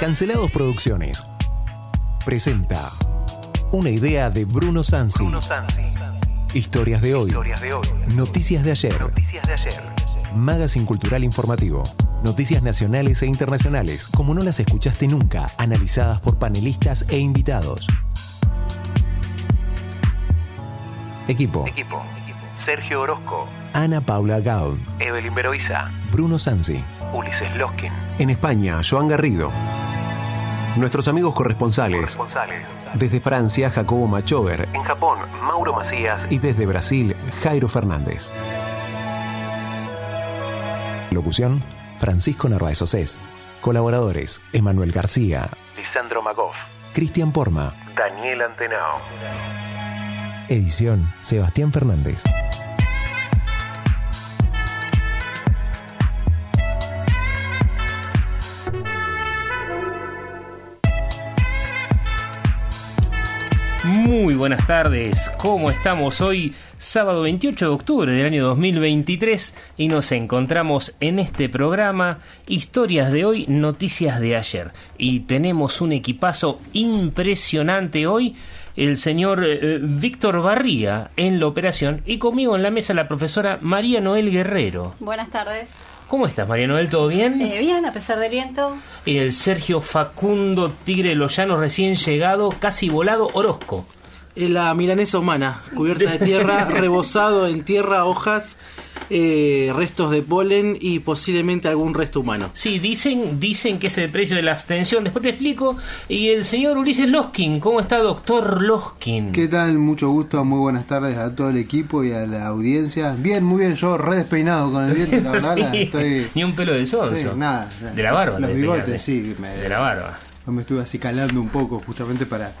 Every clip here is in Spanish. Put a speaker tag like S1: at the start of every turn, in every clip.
S1: Cancelados Producciones. Presenta una idea de Bruno Sansi. Historias de hoy. Noticias de ayer. Magazine Cultural Informativo. Noticias nacionales e internacionales, como no las escuchaste nunca, analizadas por panelistas e invitados. Equipo.
S2: Equipo. Sergio Orozco,
S1: Ana Paula Gaud.
S2: Evelyn Beroiza,
S1: Bruno Sansi.
S2: Ulises Loskin.
S1: En España, Joan Garrido. Nuestros amigos corresponsales.
S2: Corresponsales.
S1: Desde Francia, Jacobo Machover.
S2: En Japón, Mauro Macías.
S1: Y desde Brasil, Jairo Fernández. Locución, Francisco Narváez Océs. Colaboradores, Emanuel García,
S2: Lisandro Magoff.
S1: Cristian Porma.
S2: Daniel Antenao.
S1: Edición, Sebastián Fernández.
S3: Muy buenas tardes, ¿cómo estamos hoy? Sábado 28 de octubre del año 2023 y nos encontramos en este programa Historias de hoy, Noticias de ayer. Y tenemos un equipazo impresionante hoy, el señor eh, Víctor Barría en la operación y conmigo en la mesa la profesora María Noel Guerrero.
S4: Buenas tardes.
S3: ¿Cómo estás María Noel? ¿Todo bien?
S4: Eh, bien, a pesar del viento.
S3: Y el Sergio Facundo Tigre de los Llanos recién llegado, casi volado, Orozco.
S5: La milanesa humana, cubierta de tierra, rebozado en tierra, hojas, eh, restos de polen y posiblemente algún resto humano.
S3: Sí, dicen, dicen que es el precio de la abstención. Después te explico. Y el señor Ulises Loskin, ¿cómo está, doctor Loskin?
S6: ¿Qué tal? Mucho gusto, muy buenas tardes a todo el equipo y a la audiencia. Bien, muy bien, yo re despeinado con el viento, la verdad, la-
S3: Sí,
S6: estoy...
S3: Ni un pelo de sonso.
S6: Sí, nada.
S3: De la barba.
S6: Los
S3: te
S6: bigotes, sí. Me,
S3: De la barba.
S6: Me estuve así calando un poco justamente para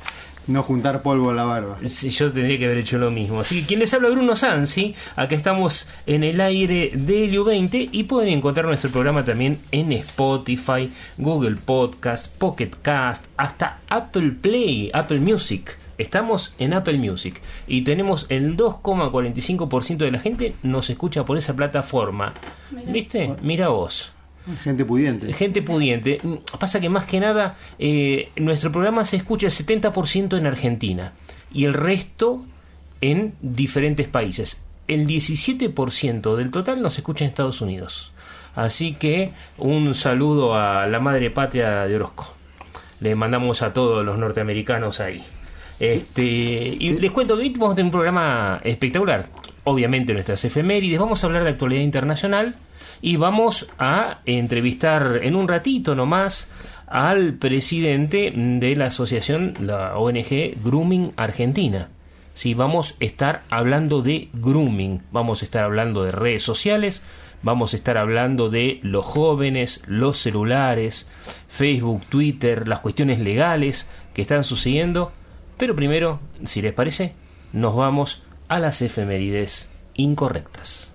S6: no juntar polvo en la barba.
S3: Sí, yo tendría que haber hecho lo mismo. Así que quien les habla Bruno Sansi, acá estamos en el aire de Helio 20 y pueden encontrar nuestro programa también en Spotify, Google Podcast, Pocket Cast, hasta Apple Play, Apple Music. Estamos en Apple Music y tenemos el 2,45% de la gente nos escucha por esa plataforma. ¿Viste? Mira vos.
S6: Gente pudiente.
S3: Gente pudiente. Pasa que más que nada, eh, nuestro programa se escucha el 70% en Argentina y el resto en diferentes países. El 17% del total nos escucha en Estados Unidos. Así que un saludo a la madre patria de Orozco. Le mandamos a todos los norteamericanos ahí. Este, y les cuento que hoy vamos a tener un programa espectacular. Obviamente nuestras efemérides, vamos a hablar de actualidad internacional y vamos a entrevistar en un ratito nomás al presidente de la asociación, la ONG Grooming Argentina. Sí, vamos a estar hablando de grooming, vamos a estar hablando de redes sociales, vamos a estar hablando de los jóvenes, los celulares, Facebook, Twitter, las cuestiones legales que están sucediendo. Pero primero, si les parece, nos vamos a las efemérides incorrectas.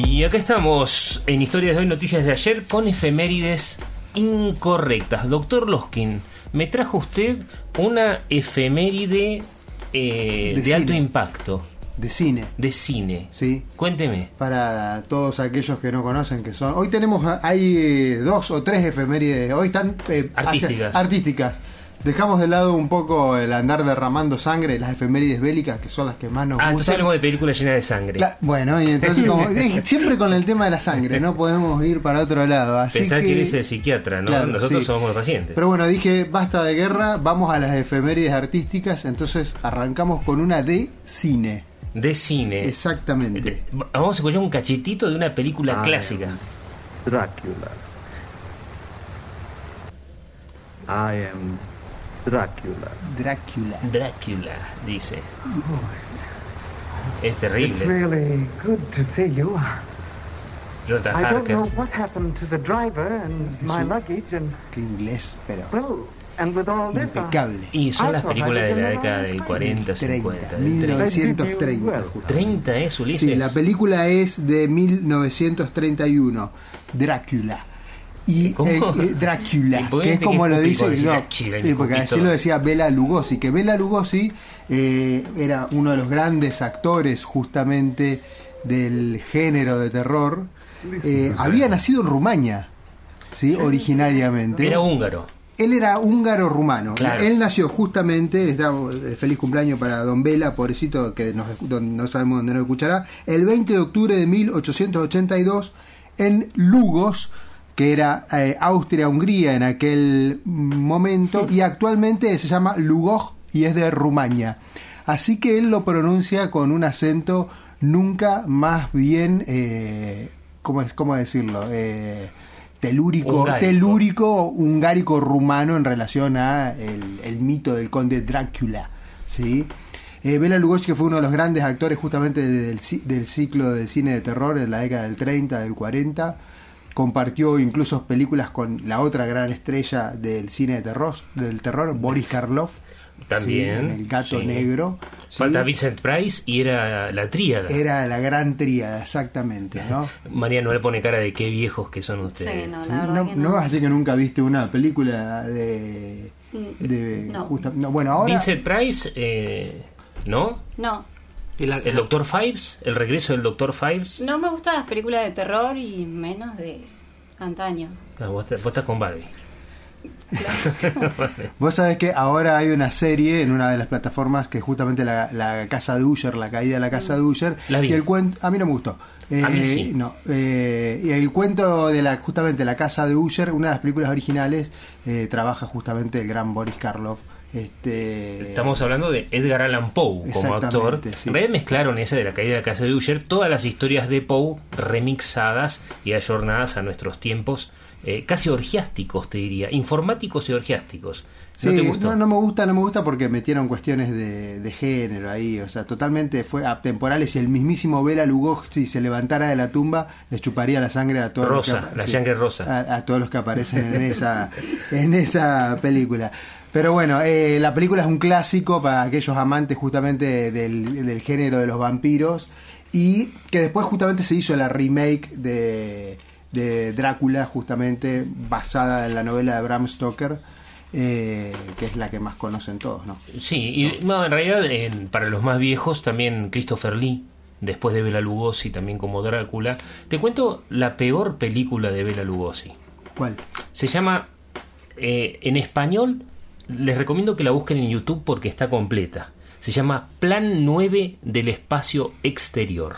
S3: Y acá estamos en Historias de hoy, noticias de ayer, con efemérides incorrectas. Doctor Loskin, me trajo usted una efeméride eh, de,
S6: De
S3: alto impacto,
S6: De cine,
S3: de cine.
S6: ¿sí?
S3: Cuénteme.
S6: Para todos aquellos que no conocen que son... Hoy tenemos, hay eh, dos o tres efemérides, hoy están... eh,
S3: Artísticas.
S6: hacia- artísticas. Dejamos de lado un poco el andar derramando sangre, las efemérides bélicas, que son las que más nos
S3: Ah, entonces
S6: gustan.
S3: hablemos de películas llenas de sangre.
S6: Bueno, y entonces como, siempre con el tema de la sangre, no podemos ir para otro lado. Así
S3: Pensá que,
S6: que,
S3: eres el psiquiatra, ¿no?
S6: Claro,
S3: Nosotros
S6: sí.
S3: somos los pacientes.
S6: Pero bueno, dije basta de guerra, vamos a las efemérides artísticas, entonces arrancamos con una de cine.
S3: de cine.
S6: Exactamente.
S3: Vamos a escuchar un cachetito de una película clásica.
S7: Dracula. I am Dracula.
S6: Drácula.
S3: Drácula, dice. Es
S8: It's
S3: terrible.
S8: really good to see you.
S3: Jonathan
S8: I don't know what happened to the driver and my luggage and
S6: Qué inglés, pero
S8: well, and with all this, uh,
S6: impecable.
S3: Y son las películas de la década del
S8: place.
S3: 40,
S6: 30,
S3: 50, del 30.
S6: 1930. justo.
S3: 30 es Ulises.
S6: Sí, la película es de 1931, Drácula. Y eh, eh, Drácula,
S3: ¿Y por qué
S6: que es como
S3: que
S6: lo dice, no,
S3: Drácula,
S6: sí, porque así lo decía Bela Lugosi, que Bela Lugosi eh, era uno de los grandes actores justamente del género de terror. Eh, había nacido en Rumania, ¿sí? originariamente.
S3: Era húngaro.
S6: Él era húngaro rumano.
S3: Claro.
S6: Él nació justamente, está, eh, feliz cumpleaños para Don Vela, pobrecito que nos, don- no sabemos dónde nos escuchará, el 20 de octubre de 1882 en Lugos, que era eh, Austria-Hungría en aquel momento, y actualmente se llama Lugoj y es de Rumania. Así que él lo pronuncia con un acento nunca más bien, eh, ¿cómo, es, ¿cómo decirlo? Eh, telúrico,
S3: Hungárico.
S6: telúrico hungárico rumano en relación a el, el mito del conde Drácula, ¿sí? Eh, Bela Lugosi que fue uno de los grandes actores justamente del, del ciclo del cine de terror en la década del 30, del 40, compartió incluso películas con la otra gran estrella del cine de terror, del terror Boris Karloff,
S3: También.
S6: ¿sí? en El Gato
S3: sí.
S6: Negro. ¿sí?
S3: Falta Vincent Price y era la tríada.
S6: Era la gran tríada, exactamente, ¿no?
S3: María no le pone cara de qué viejos que son
S4: Sí,
S3: ustedes.
S4: no,
S6: Sí,
S4: la
S6: no,
S4: que
S6: no
S4: no.
S6: vas a decir que nunca viste una película de. de
S4: No.
S6: justa- no, bueno, ahora.
S3: Vincent Price, eh, ¿no?
S4: No,
S5: la-
S3: El Doctor Fives, el regreso del Doctor Fives.
S4: no me gustan las películas de terror y menos de antaño.
S3: Ah, vos, vos estás con Barbie.
S6: Vos sabés que ahora hay una serie en una de las plataformas que es justamente la, la casa de Usher, la caída de la casa de Usher.
S3: La.
S6: Y el cuento. A mí no me gustó. Eh,
S3: A mí sí.
S6: No, eh, y el cuento de la justamente la casa de Usher, una de las películas originales, eh, trabaja justamente el gran Boris Karloff. Este,
S3: Estamos hablando de Edgar Allan Poe como actor.
S6: sí.
S3: En realidad mezclaron esa de la caída de la casa de Usher, todas las historias de Poe remixadas y ayornadas a nuestros tiempos, eh, casi orgiásticos, te diría, informáticos y orgiásticos. ¿No
S6: Sí,
S3: te gustó?
S6: No, no me gusta, no me gusta porque metieron cuestiones de, de género ahí, o sea, totalmente fue atemporales y el mismísimo Bela Lugosi si se levantara de la tumba le chuparía la sangre a todos
S3: Rosa,
S6: los que,
S3: la sangre rosa.
S6: a, a todos los que aparecen en esa en esa película. Pero bueno, eh, la película es un clásico para aquellos amantes justamente del, del género de los vampiros y que después justamente se hizo la remake de, de Drácula justamente basada en la novela de Bram Stoker eh, que es la que más conocen todos, ¿no?
S3: Sí, y no, en realidad en- para los más viejos también Christopher Lee, después de Bela Lugosi también como Drácula. Te cuento la peor película de Bela Lugosi.
S6: ¿Cuál?
S3: Se llama, eh, en español, les recomiendo que la busquen en YouTube porque está completa. Se llama Plan 9 del espacio exterior.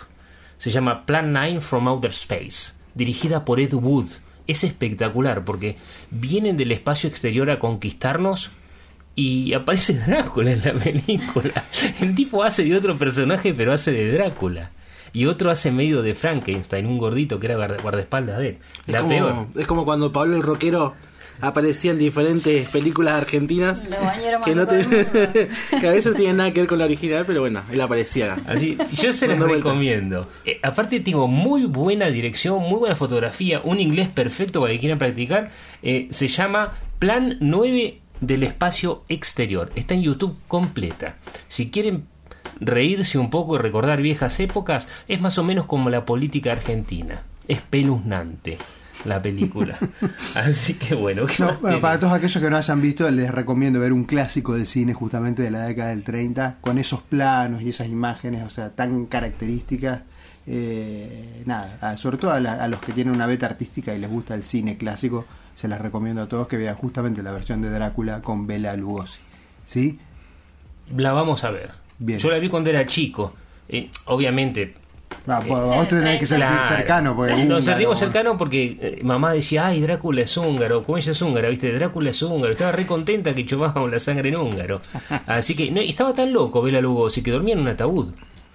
S3: Se llama Plan 9 from Outer Space, dirigida por Ed Wood. Es espectacular porque vienen del espacio exterior a conquistarnos y aparece Drácula en la película. El tipo hace de otro personaje pero hace de Drácula. Y otro hace medio de Frankenstein, un gordito que era guarda- guardaespaldas de él.
S5: Es
S3: La
S5: como,
S3: peor.
S5: es como cuando Pablo el Rockero aparecía en diferentes películas argentinas que, no te- que a veces tienen nada que ver con la original, pero bueno, él aparecía.
S3: Así, yo se
S5: vueltas.
S3: recomiendo. Eh, aparte tengo muy buena dirección, muy buena fotografía, un inglés perfecto para que quieran practicar. Eh, se llama Plan 9 del espacio exterior. Está en YouTube completa. Si quieren reírse un poco y recordar viejas épocas, es más o menos como la política argentina. Espeluznante la película. Así que bueno, ¿qué
S6: No, bueno, para todos aquellos que no hayan visto, les recomiendo ver un clásico del cine justamente de la década del 30, con esos planos y esas imágenes, o sea, tan características. Eh, nada, a- sobre todo a, la- a los que tienen una beta artística y les gusta el cine clásico, se las recomiendo a todos que vean justamente la versión de Drácula con Bela Lugosi. ¿Sí?
S3: La vamos a ver.
S6: Bien.
S3: Yo la vi cuando era chico. Eh, obviamente.
S6: Ah, vos vos tenés que
S3: Claro.
S6: cercano. Porque
S3: Nos sentimos cercanos porque eh, mamá decía, ay, Drácula es húngaro, como ella es húngara, ¿viste? Drácula es húngaro. Estaba re contenta que chumábamos la sangre en húngaro. Así que, no, estaba tan loco Bela Lugosi que dormía en un ataúd.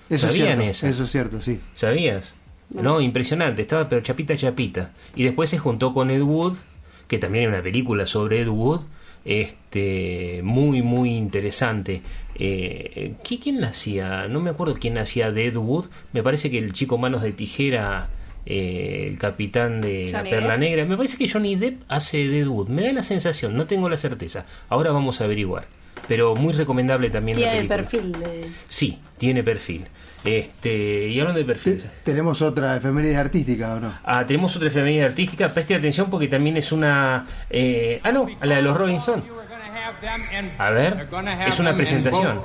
S6: Eso es
S3: ¿Sabían
S6: cierto,
S3: eso?
S6: eso es cierto, sí.
S3: ¿Sabías? No, impresionante, estaba pero chapita chapita. Y después se juntó con Ed Wood, que también hay una película sobre Ed Wood, este, muy, muy interesante. Eh, ¿qui- ¿Quién la hacía? No me acuerdo quién hacía de Ed Wood. Me parece que el chico Manos de Tijera, eh, el capitán de
S4: Johnny
S3: la Perla
S4: Depp.
S3: Negra. Me parece que Johnny Depp hace de Ed Wood. Me da la sensación, no tengo la certeza. Ahora vamos a averiguar. Pero muy recomendable también
S4: Tiene perfil de...
S3: Sí, tiene perfil. Este, y hablando de perfil.
S6: Tenemos otra efeméride artística, ¿o no?
S3: Ah, tenemos otra efeméride artística. Preste atención porque también es una. eh, ah, no, a la de los Rolling Stones. A ver, es una presentación.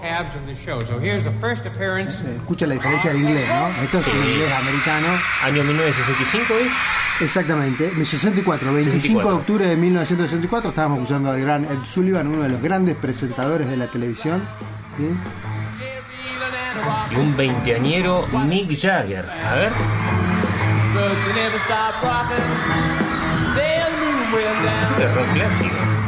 S6: Escucha la diferencia del inglés, ¿no? Esto es un inglés americano.
S3: Año 1965 es.
S6: Exactamente, 64, 25 de
S3: 64.
S6: octubre de 1964, estábamos escuchando al gran Ed Sullivan, uno de los grandes presentadores de la televisión. ¿sí?
S3: Y un veinteañero Mick Jagger. A ver. De rock clásico.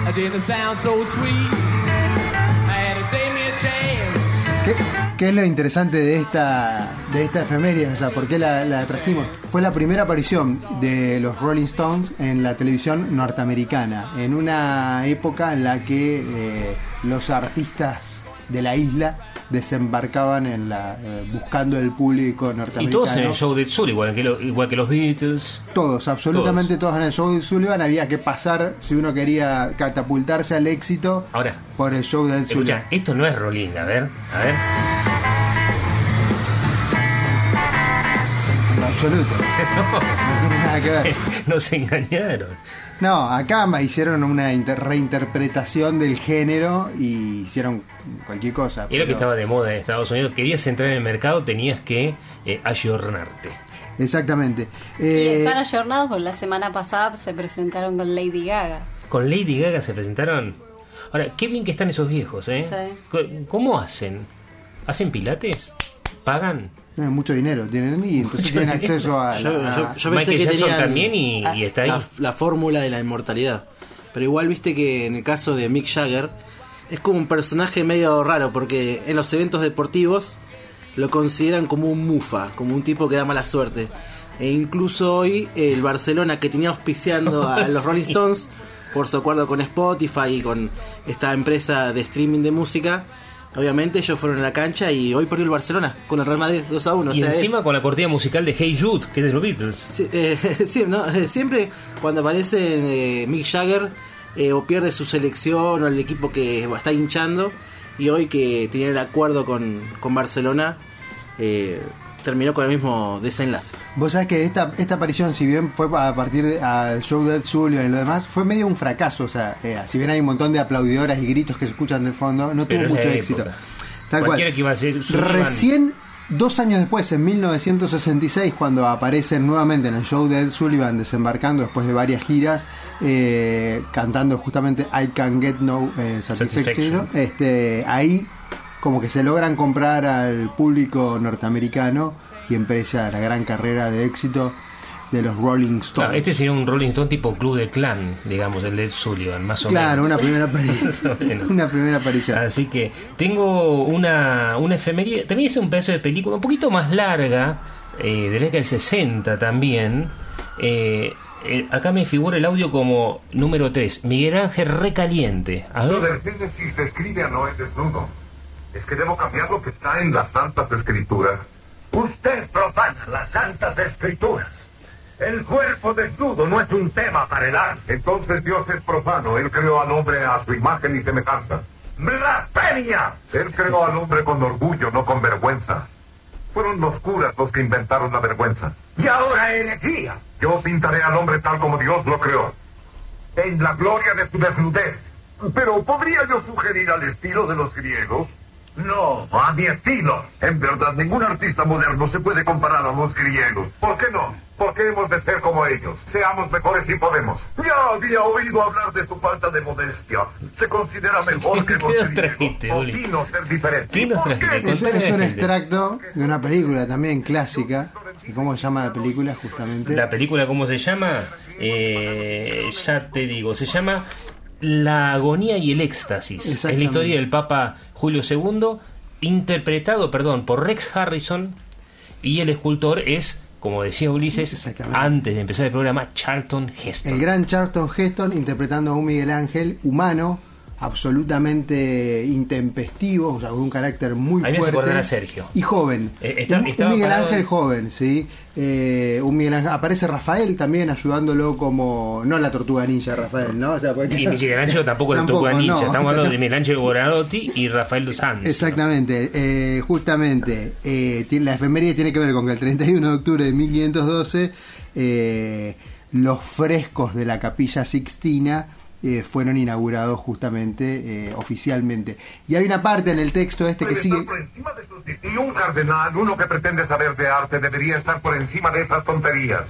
S6: ¿Qué, es lo interesante de esta, de esta efeméride? O sea, ¿por qué la, la trajimos? Fue la primera aparición de los Rolling Stones en la televisión norteamericana, en una época en la que eh, los artistas de la isla desembarcaban en la, eh, buscando el público
S3: Y
S6: norteamericano.
S3: todos en el show de Sul, igual que, lo- igual que los Beatles.
S6: Todos, absolutamente todos. en el show de Sullivan había que pasar, si uno quería catapultarse al éxito,
S3: Ahora,
S6: por el show de Ed Sullivan.
S3: esto no es Rolling, a ver, a ver.
S6: En absoluto. No tiene nada que ver.
S3: Nos engañaron.
S6: No, acá ma- hicieron una inter- reinterpretación del género y hicieron cualquier cosa.
S3: Era lo que estaba de moda en Estados Unidos. Querías entrar en el mercado, tenías que eh, ayornarte.
S6: Exactamente.
S4: Y
S6: Eh,
S4: están ayornados porque la semana pasada se presentaron con Lady Gaga.
S3: Con Lady Gaga se presentaron. Ahora, qué bien que están esos viejos, ¿eh?
S4: Sí.
S3: ¿Cómo hacen? ¿Hacen pilates? ¿Pagan?
S6: Eh, mucho dinero tienen y entonces tienen acceso a...
S5: Yo,
S6: la-
S5: yo- yo pensé
S3: Michael
S5: que
S3: Jackson
S5: tenían
S3: también y, y está ahí.
S5: la, la fórmula de la inmortalidad. Pero igual viste que en el caso de Mick Jagger es como un personaje medio raro porque en los eventos deportivos lo consideran como un mufa, como un tipo que da mala suerte. E incluso hoy el Barcelona que tenía auspiciando a los Rolling Stones por su acuerdo con Spotify y con esta empresa de streaming de música, obviamente ellos fueron a la cancha y hoy perdió el Barcelona con el Real Madrid 2 a 1. o
S3: y
S5: es-
S3: encima con la cortina musical de Hey Jude, que es de los Beatles.
S5: Sí, eh, sí, ¿no? Eh, Siempre cuando aparece eh, Mick Jagger eh, o pierde su selección o el equipo que está hinchando y hoy que tenía el acuerdo con, con Barcelona eh, terminó con el mismo desenlace.
S6: Vos sabés que esta, esta aparición, si bien fue a partir del show de Ed Sullivan y lo demás, fue medio un fracaso. O sea, eh, si bien hay un montón de aplaudidoras y gritos que se escuchan de fondo, no
S3: Pero
S6: tuvo mucho éxito. Tal cual.
S3: Que iba a ser
S6: Recién dos años después, en 1966, cuando aparecen nuevamente en el show de Ed Sullivan, desembarcando después de varias giras, eh, cantando justamente I Can Get No eh, Satisfaction,
S3: Satisfaction.
S6: este, ahí como que se logran comprar al público norteamericano y empieza la gran carrera de éxito de los Rolling Stones.
S3: Claro, este sería un Rolling Stone tipo Club de Clan, digamos, el de Sullivan, más o
S6: Claro,
S3: menos.
S6: una primera aparición. una primera aparición.
S3: Así que tengo una, una efemería. También es un pedazo de película un poquito más larga, eh, de la década del 60 también. Eh, eh, acá me figura el audio como número 3, Miguel Ángel Recaliente. A
S9: Lo
S3: ver.
S9: del Génesis a Noé desnudo. Es que debo cambiar lo que está en las Santas Escrituras. Usted profana las Santas Escrituras. El cuerpo desnudo no es un tema para el arte. Entonces Dios es profano. Él creó al hombre a su imagen y semejanza. ¡Blasfemia! Él creó al hombre con orgullo, no con vergüenza. Fueron los curas los que inventaron la vergüenza. Y ahora herejía. Yo pintaré al hombre tal como Dios lo creó. En la gloria de su desnudez. Pero podría yo sugerir al estilo de los griegos No, a mi estilo. En verdad, ningún artista moderno se puede comparar a los griegos. ¿Por qué no? Porque hemos de ser como ellos. Seamos mejores si podemos. Ya había oído hablar de su falta de modestia. Se considera mejor que los
S3: ¿Qué nos
S9: griegos. Opino ser diferente.
S3: ¿Qué nos
S9: ¿Por qué?
S6: Es, es un extracto de una película también clásica. ¿Y cómo se llama la película justamente?
S3: La película, ¿cómo se llama? Eh, ya te digo, se llama La agonía y el éxtasis. Es la historia del Papa Julio II, interpretado, perdón, por Rex Harrison, y el escultor es, como decía Ulises, antes de empezar el programa, Charlton Heston.
S6: El gran Charlton Heston interpretando a un Miguel Ángel humano, absolutamente intempestivo, o sea, con un carácter muy
S3: A mí me hace
S6: fuerte.
S3: a Sergio.
S6: Y joven.
S3: Eh, está-
S6: un, Miguel Ángel
S3: en-
S6: joven, sí. Eh, un Miguel Ángel- aparece Rafael también ayudándolo como. No la tortuga ninja, Rafael, ¿no? O sea, porque-
S3: Y Michelangelo tampoco,
S6: Tampoco,
S3: le tocó a Ninja.
S6: no.
S3: Estamos hablando de Michelangelo Boradotti y Rafael dos Santos.
S6: Exactamente, eh, justamente, eh, la efeméride tiene que ver con que el 31 de octubre de 1512 eh, los frescos de la capilla Sixtina eh, fueron inaugurados justamente eh, oficialmente. Y hay una parte en el texto este que sigue...
S9: estar por encima de sus dis- Y un cardenal, uno que pretende saber de arte, debería estar por encima de esas tonterías.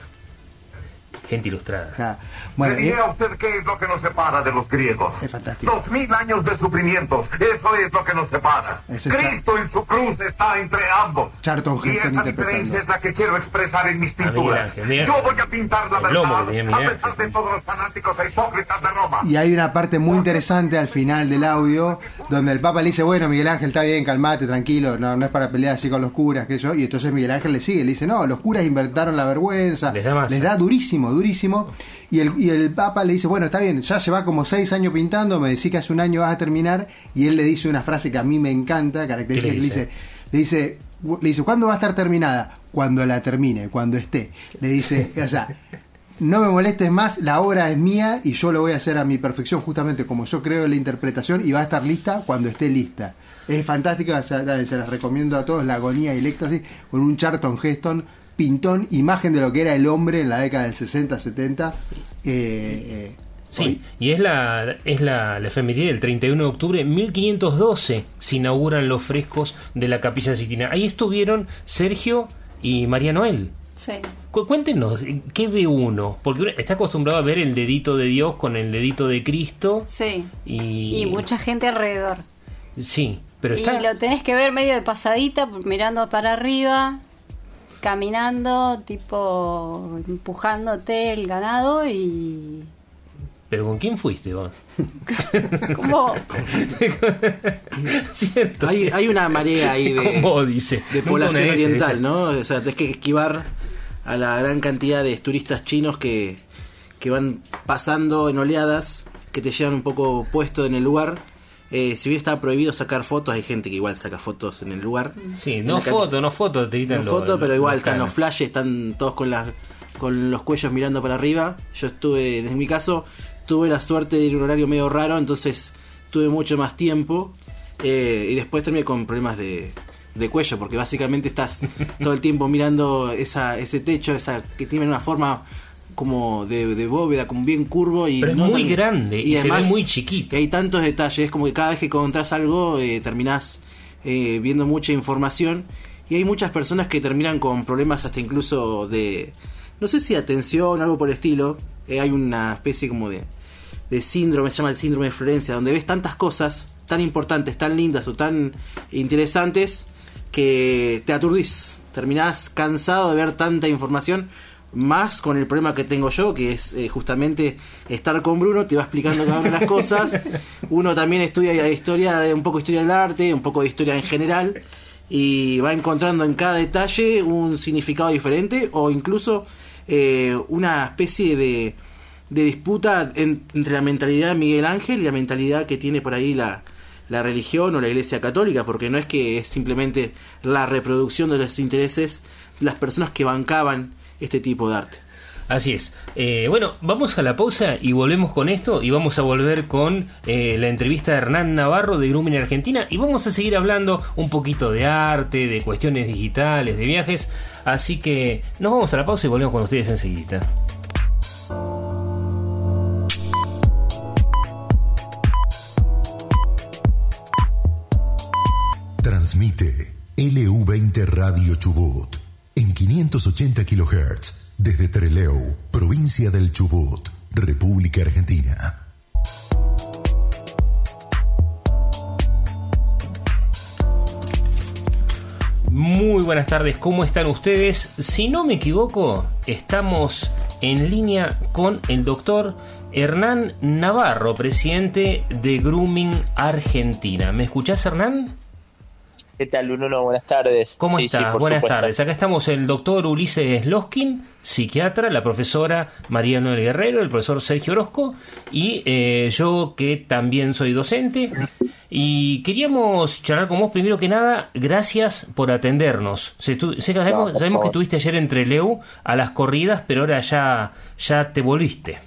S3: Gente ilustrada.
S6: Ah, bueno,
S9: Le diré a usted qué es lo que nos separa de los griegos.
S6: Es fantástico.
S9: Dos mil años de sufrimientos, eso es lo que nos separa. Cristo en su cruz está entre ambos.
S6: Charlton
S9: y esa diferencia es la que quiero expresar en mis
S3: A Miguel
S9: pinturas.
S3: Ángel,
S9: Yo voy a pintar la
S3: El lomo
S9: verdad,
S3: tenía
S9: a pesar de todos los fanáticos e hipócritas de Roma.
S6: Y hay una parte muy interesante al final del audio donde el Papa le dice, bueno, Miguel Ángel, está bien, calmate, tranquilo, no, no es para pelear así con los curas, que yo. Y entonces Miguel Ángel le sigue, le dice, no, los curas inventaron la vergüenza.
S3: Les da masa.
S6: durísimo, durísimo. Y el, y el Papa le dice, bueno, está bien, ya lleva como seis años pintando, me decís que hace un año vas a terminar. Y él le dice una frase que a mí me encanta, característica,
S3: ¿Qué
S6: que
S3: le
S6: dice, le dice, le dice, ¿cuándo va a estar terminada? Cuando la termine, cuando esté. Le dice, o sea, no me molestes más, la obra es mía y yo lo voy a hacer a mi perfección, justamente como yo creo en la interpretación, y va a estar lista cuando esté lista. Es fantástica, se las recomiendo a todos, La agonía y el éxtasis, con un Charlton Heston, pintón, imagen de lo que era el hombre en la década del 60, 70. eh, eh,
S3: Sí,
S6: hoy.
S3: y es la es la, la efeméride del 31 de octubre de 1512 se inauguran los frescos de la Capilla Sistina. Ahí estuvieron Sergio y María Noel.
S4: Sí.
S3: Cu- Cuéntenos, ¿qué ve uno? Porque uno está acostumbrado a ver el dedito de Dios con el dedito de Cristo
S4: Sí.
S3: y...
S4: Y mucha gente alrededor.
S3: Sí, pero
S4: y
S3: está...
S4: lo tenés que ver medio de pasadita, mirando para arriba, caminando, tipo empujándote el ganado y...
S3: ¿Pero con quién fuiste vos?
S4: ¿Cómo?
S3: ¿Cierto?
S5: Hay, hay una marea ahí de,
S3: ¿Cómo dice?
S5: de población oriental,
S3: ¿viste?
S5: ¿no? O sea, tenés que esquivar a la gran cantidad de turistas chinos que, que van pasando en oleadas, que te llevan un poco puesto en el lugar. Eh, si bien está prohibido sacar fotos, hay gente que igual saca fotos en el lugar.
S3: Sí, no foto, no foto, te gritan
S5: No
S3: los-
S5: foto, pero igual
S3: los
S5: están los flashes, están todos con las con los cuellos mirando para arriba. Yo estuve, en mi caso, tuve la suerte de ir a un horario medio raro, entonces tuve mucho más tiempo. eh, y después terminé con problemas de, de cuello, porque básicamente estás todo el tiempo mirando esa, ese techo, esa que tiene una forma como de, de bóveda, como bien curvo y
S3: Pero es
S5: no
S3: muy
S5: tan-
S3: grande y se ve muy chiquito.
S5: hay tantos detalles, es como que cada vez que encontrás algo eh, terminás eh, viendo mucha información y hay muchas personas que terminan con problemas hasta incluso de, no sé si atención o algo por el estilo, Eh, hay una especie como de, de síndrome, se llama el síndrome de Florencia, donde ves tantas cosas tan importantes, tan lindas o tan interesantes que te aturdís, terminás cansado de ver tanta información. Más con el problema que tengo yo, que es eh, justamente estar con Bruno, te va explicando cada una de las cosas. Uno también estudia historia, de un poco historia del arte, un poco de historia en general, y va encontrando en cada detalle un significado diferente o incluso eh, una especie de, de disputa en- entre la mentalidad de Miguel Ángel y la mentalidad que tiene por ahí la, la religión o la iglesia católica, porque no es que es simplemente la reproducción de los intereses de las personas que bancaban este tipo de arte.
S3: Así es. Eh, bueno, vamos a la pausa y volvemos con esto y vamos a volver con eh, la entrevista de Hernán Navarro de Grumin Argentina y vamos a seguir hablando un poquito de arte, de cuestiones digitales, de viajes. Así que nos vamos a la pausa y volvemos con ustedes enseguida.
S10: Transmite LU20 Radio Chubut 580 kHz desde Treleu, provincia del Chubut, República Argentina.
S3: Muy buenas tardes, ¿cómo están ustedes? Si no me equivoco, estamos en línea con el doctor Hernán Navarro, presidente de Grooming Argentina. ¿Me escuchás, Hernán?
S11: ¿Qué tal, Bruno? Buenas tardes.
S3: ¿Cómo
S11: Sí,
S3: estás?
S11: sí,
S3: Buenas
S11: supuesto.
S3: tardes. Acá estamos el doctor Ulises Loskin, psiquiatra, la profesora María Noel Guerrero, el profesor Sergio Orozco y eh, yo que también soy docente. Y queríamos charlar con vos primero que nada, gracias por atendernos. Se sabemos,
S11: No, por
S3: sabemos que estuviste ayer entre Leu a las corridas, pero ahora ya, ya te volviste.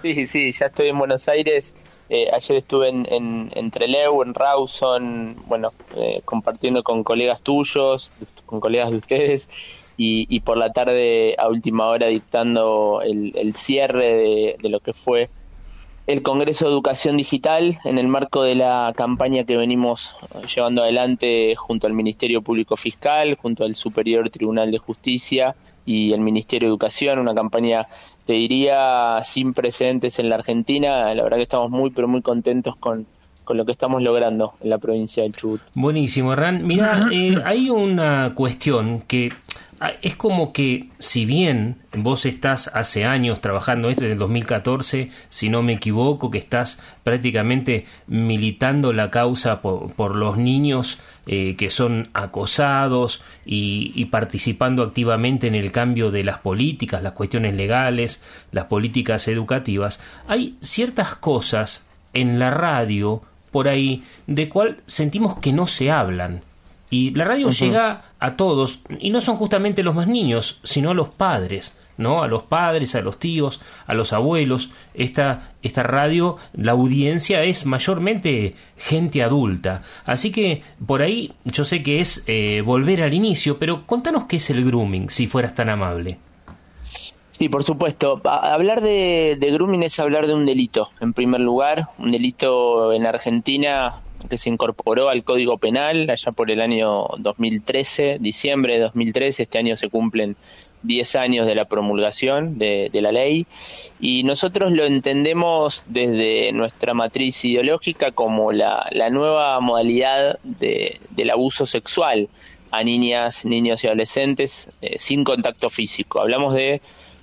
S11: Sí, sí, ya estoy en Buenos Aires. Eh, ayer estuve en, en, en Trelew, en Rawson, bueno, eh, compartiendo con colegas tuyos, con colegas de ustedes, y, y por la tarde a última hora dictando el, cierre de, de lo que fue el Congreso de Educación Digital en el marco de la campaña que venimos llevando adelante junto al Ministerio Público Fiscal, junto al Superior Tribunal de Justicia y el Ministerio de Educación, una campaña, te diría, sin precedentes en la Argentina. La verdad que estamos muy, pero muy contentos con, con lo que estamos logrando en la provincia del Chubut.
S3: Buenísimo, Hernán. Mira, eh, hay una cuestión que es como que si bien vos estás hace años trabajando esto, desde el 2014, si no me equivoco, que estás prácticamente militando la causa por, por los niños eh, que son acosados y, y participando activamente en el cambio de las políticas, las cuestiones legales, las políticas educativas, hay ciertas cosas en la radio por ahí de cual sentimos que no se hablan. Y la radio llega a todos, y no son justamente los más niños, sino a los padres, ¿no? A los padres, a los tíos, a los abuelos. Esta, esta radio, la audiencia es mayormente gente adulta. Así que por ahí yo sé que es eh, volver al inicio, pero contanos qué es el grooming, si fueras tan amable.
S11: Sí, por supuesto. A- hablar de, de grooming es hablar de un delito, en primer lugar, un delito en Argentina que se incorporó al Código Penal allá por el año 2013, diciembre de 2013, este año se cumplen 10 años de la promulgación de, la ley y nosotros lo entendemos desde nuestra matriz ideológica como la, nueva modalidad de- del abuso sexual a niñas, niños y adolescentes eh, sin contacto físico. Hablamos de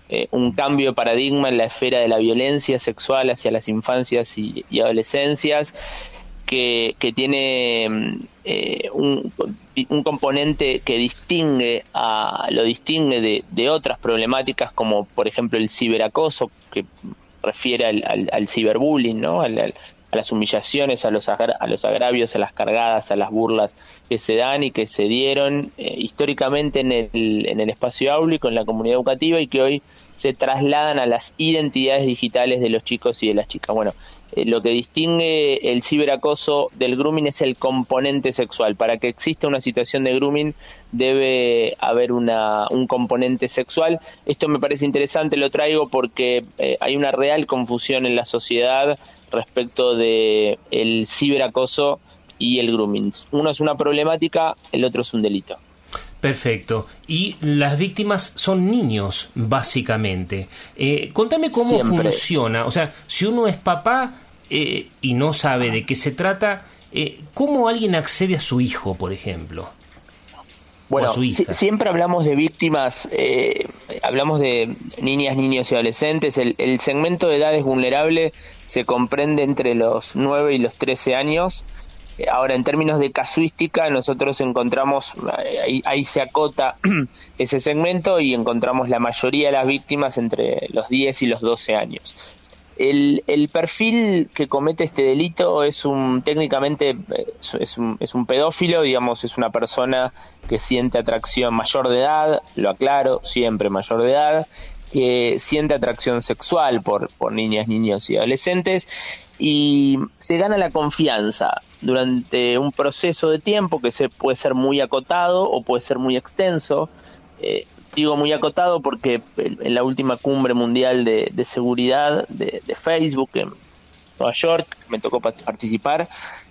S11: eh, un cambio de paradigma en la esfera de la violencia sexual hacia las infancias y adolescencias que, que tiene mm, eh, un, un componente que distingue a, lo distingue de, de otras problemáticas como por ejemplo el ciberacoso que refiere al, al, al ciberbullying, ¿no? Al- a las humillaciones, a los, agra- a los agravios, a las cargadas, a las burlas que se dan y que se dieron eh, históricamente en el, en el espacio áulico, en la comunidad educativa y que hoy se trasladan a las identidades digitales de los chicos y de las chicas. Bueno, eh, lo que distingue el ciberacoso del grooming es el componente sexual. Para que exista una situación de grooming debe haber una, un componente sexual. Esto me parece interesante, lo traigo porque eh, hay una real confusión en la sociedad respecto de el ciberacoso y el grooming. Uno es una problemática, el otro es un delito.
S3: Perfecto. Y las víctimas son niños, básicamente. Eh, contame cómo
S11: Siempre.
S3: funciona. O sea, si uno es papá eh, y no sabe de qué se trata, eh, ¿cómo alguien accede a su hijo, por ejemplo?
S11: Bueno,
S3: o a su hija.
S11: si- siempre hablamos de víctimas, eh, hablamos de niñas, niños y adolescentes. El, el segmento de edades vulnerable se comprende entre los 9 y los 13 años. Ahora, en términos de casuística, nosotros encontramos, eh, ahí, se acota ese segmento y encontramos la mayoría de las víctimas entre los 10 y los 12 años. El, perfil que comete este delito es un técnicamente es un, es un pedófilo, digamos, es una persona que siente atracción mayor de edad, lo aclaro, siempre mayor de edad, que siente atracción sexual por, por niñas, niños y adolescentes y se gana la confianza durante un proceso de tiempo que se puede ser muy acotado o puede ser muy extenso. Eh, digo muy acotado porque en la última cumbre mundial de, de seguridad de, de Facebook en Nueva York, me tocó pa- participar,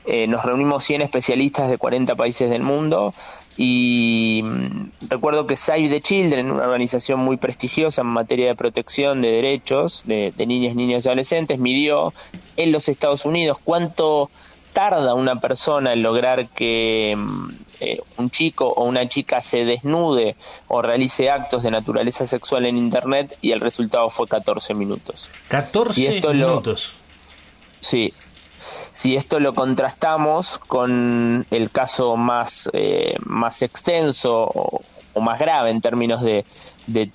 S11: eh, nos reunimos 100 especialistas de 40 países del mundo y mm, recuerdo que Save the Children, una organización muy prestigiosa en materia de protección de derechos de, de niñas, niños y adolescentes, midió en los Estados Unidos cuánto tarda una persona en lograr que mm, eh, un chico o una chica se desnude o realice actos de naturaleza sexual en Internet y el resultado fue 14 minutos.
S3: 14
S11: Si esto lo-
S3: minutos.
S11: Sí. Si esto lo contrastamos con el caso más, eh, más extenso o, o más grave en términos de, de-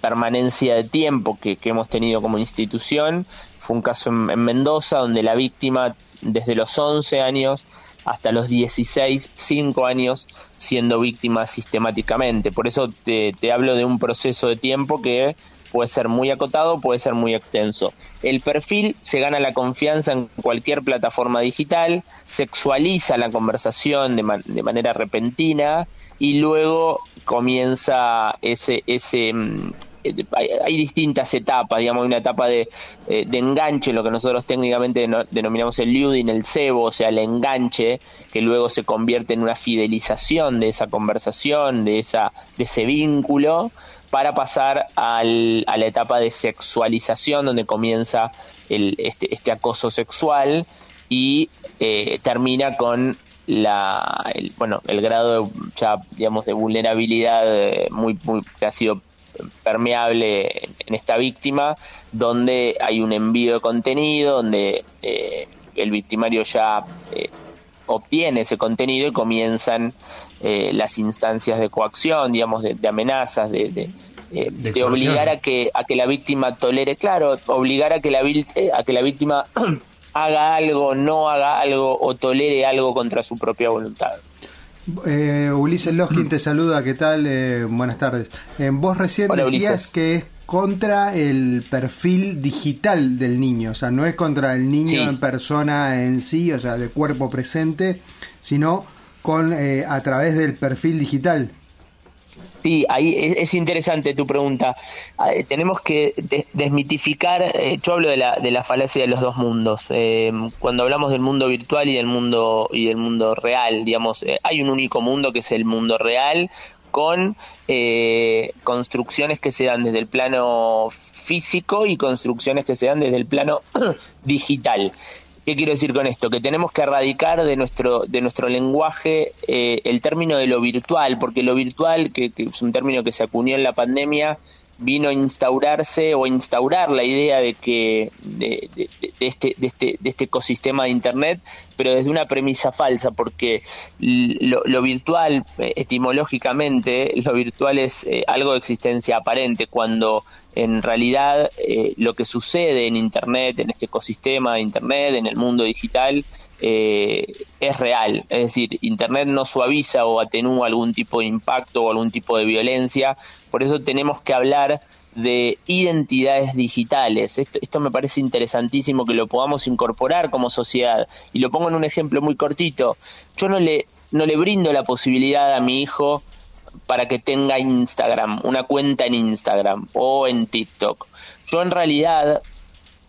S11: permanencia de tiempo que, hemos tenido como institución, fue un caso en, en Mendoza donde la víctima desde los 11 años hasta los 16, 5 años siendo víctima sistemáticamente. Por eso te, hablo de un proceso de tiempo que puede ser muy acotado, puede ser muy extenso. El perfil se gana la confianza en cualquier plataforma digital, sexualiza la conversación de manera repentina y luego comienza ese, ese mm, eh, hay, distintas etapas, digamos, hay una etapa de, eh, de enganche, lo que nosotros técnicamente deno- denominamos el leading, el cebo, o sea, el enganche, que luego se convierte en una fidelización de esa conversación, de, esa, de ese vínculo, para pasar al- a la etapa de sexualización, donde comienza el, este, este acoso sexual y eh, termina con la el, bueno el grado de, ya digamos de vulnerabilidad eh, muy muy que ha sido permeable en, esta víctima donde hay un envío de contenido donde eh, el victimario ya eh, obtiene ese contenido y comienzan eh, las instancias de coacción digamos de, de amenazas de, de, eh, de
S3: extorsión.
S11: obligar a que a que la víctima tolere claro obligar a que la eh, a que la víctima haga algo no haga algo o tolere algo contra su propia voluntad
S6: Eh, Ulises Loskin te saluda, ¿qué tal? Eh, buenas tardes. Eh, vos recién
S11: Hola,
S6: decías
S11: Ulises.
S6: que es contra el perfil digital del niño, o sea, no es contra el niño
S11: Sí.
S6: en persona en sí, o sea, de cuerpo presente, sino con eh, a través del perfil digital.
S11: Sí, ahí es, es interesante tu pregunta. Ah, eh, tenemos que de- desmitificar, eh, yo hablo de la, de la falacia de los dos mundos. Eh, cuando hablamos del mundo virtual y del mundo y del mundo real, digamos, eh, hay un único mundo que es el mundo real con eh, construcciones que se dan desde el plano físico y construcciones que se dan desde el plano digital. ¿Qué quiero decir con esto? Que tenemos que erradicar de nuestro, de nuestro lenguaje eh, el término de lo virtual, porque lo virtual, que, que es un término que se acuñó en la pandemia, vino a instaurarse o a instaurar la idea de que de, de- de- este, de, este, de este ecosistema de Internet, pero desde una premisa falsa, porque lo, lo virtual, eh, etimológicamente, lo virtual es eh, algo de existencia aparente, cuando en realidad eh, lo que sucede en Internet, en este ecosistema de Internet, en el mundo digital, eh, es real. Es decir, Internet no suaviza o atenúa algún tipo de impacto o algún tipo de violencia. Por eso tenemos que hablar de identidades digitales. Esto, esto me parece interesantísimo que lo podamos incorporar como sociedad. Y lo pongo en un ejemplo muy cortito. Yo no le, no le brindo la posibilidad a mi hijo para que tenga Instagram, una cuenta en Instagram o en TikTok. Yo en realidad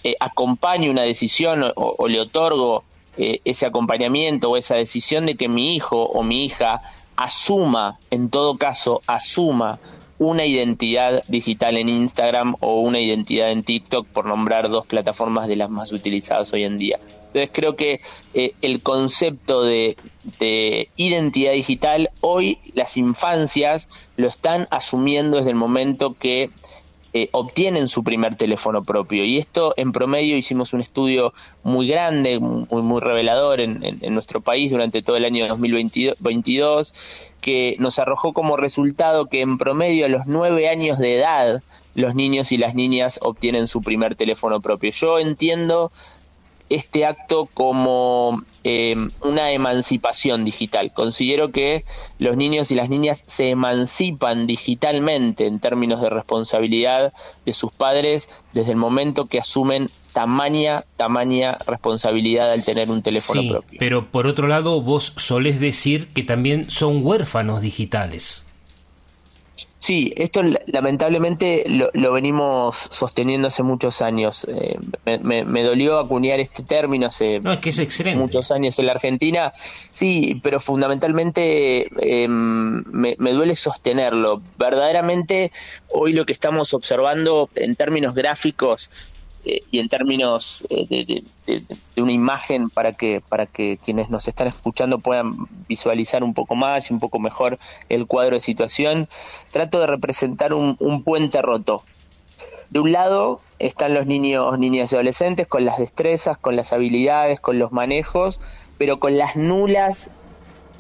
S11: eh, acompaño una decisión o, o le otorgo eh, ese acompañamiento o esa decisión de que mi hijo o mi hija asuma, en todo caso, asuma una identidad digital en Instagram o una identidad en TikTok, por nombrar dos plataformas de las más utilizadas hoy en día. Entonces creo que eh, el concepto de, de identidad digital hoy las infancias lo están asumiendo desde el momento que eh, obtienen su primer teléfono propio. Y esto en promedio hicimos un estudio muy grande, muy, muy revelador en, en- en nuestro país durante todo el año 2022, que nos arrojó como resultado que en promedio a los nueve años de edad los niños y las niñas obtienen su primer teléfono propio. Yo entiendo este acto como eh, una emancipación digital. Considero que los niños y las niñas se emancipan digitalmente en términos de responsabilidad de sus padres desde el momento que asumen tamaña, tamaña responsabilidad al tener un teléfono
S3: Sí,
S11: propio.
S3: pero por otro lado vos solés decir que también son huérfanos digitales.
S11: Sí, esto lamentablemente lo, lo venimos sosteniendo hace muchos años. Eh, me, me- me dolió acuñar este término hace
S3: No, es que es excelente.
S11: muchos años en la Argentina. Sí, pero fundamentalmente eh, me, me duele sostenerlo. Verdaderamente, hoy lo que estamos observando en términos gráficos eh, y en términos eh, de, una imagen para que para que quienes nos están escuchando puedan visualizar un poco más y un poco mejor el cuadro de situación, trato de representar un, un puente roto. De un lado están los niños, niñas y adolescentes con las destrezas, con las habilidades, con los manejos, pero con las nulas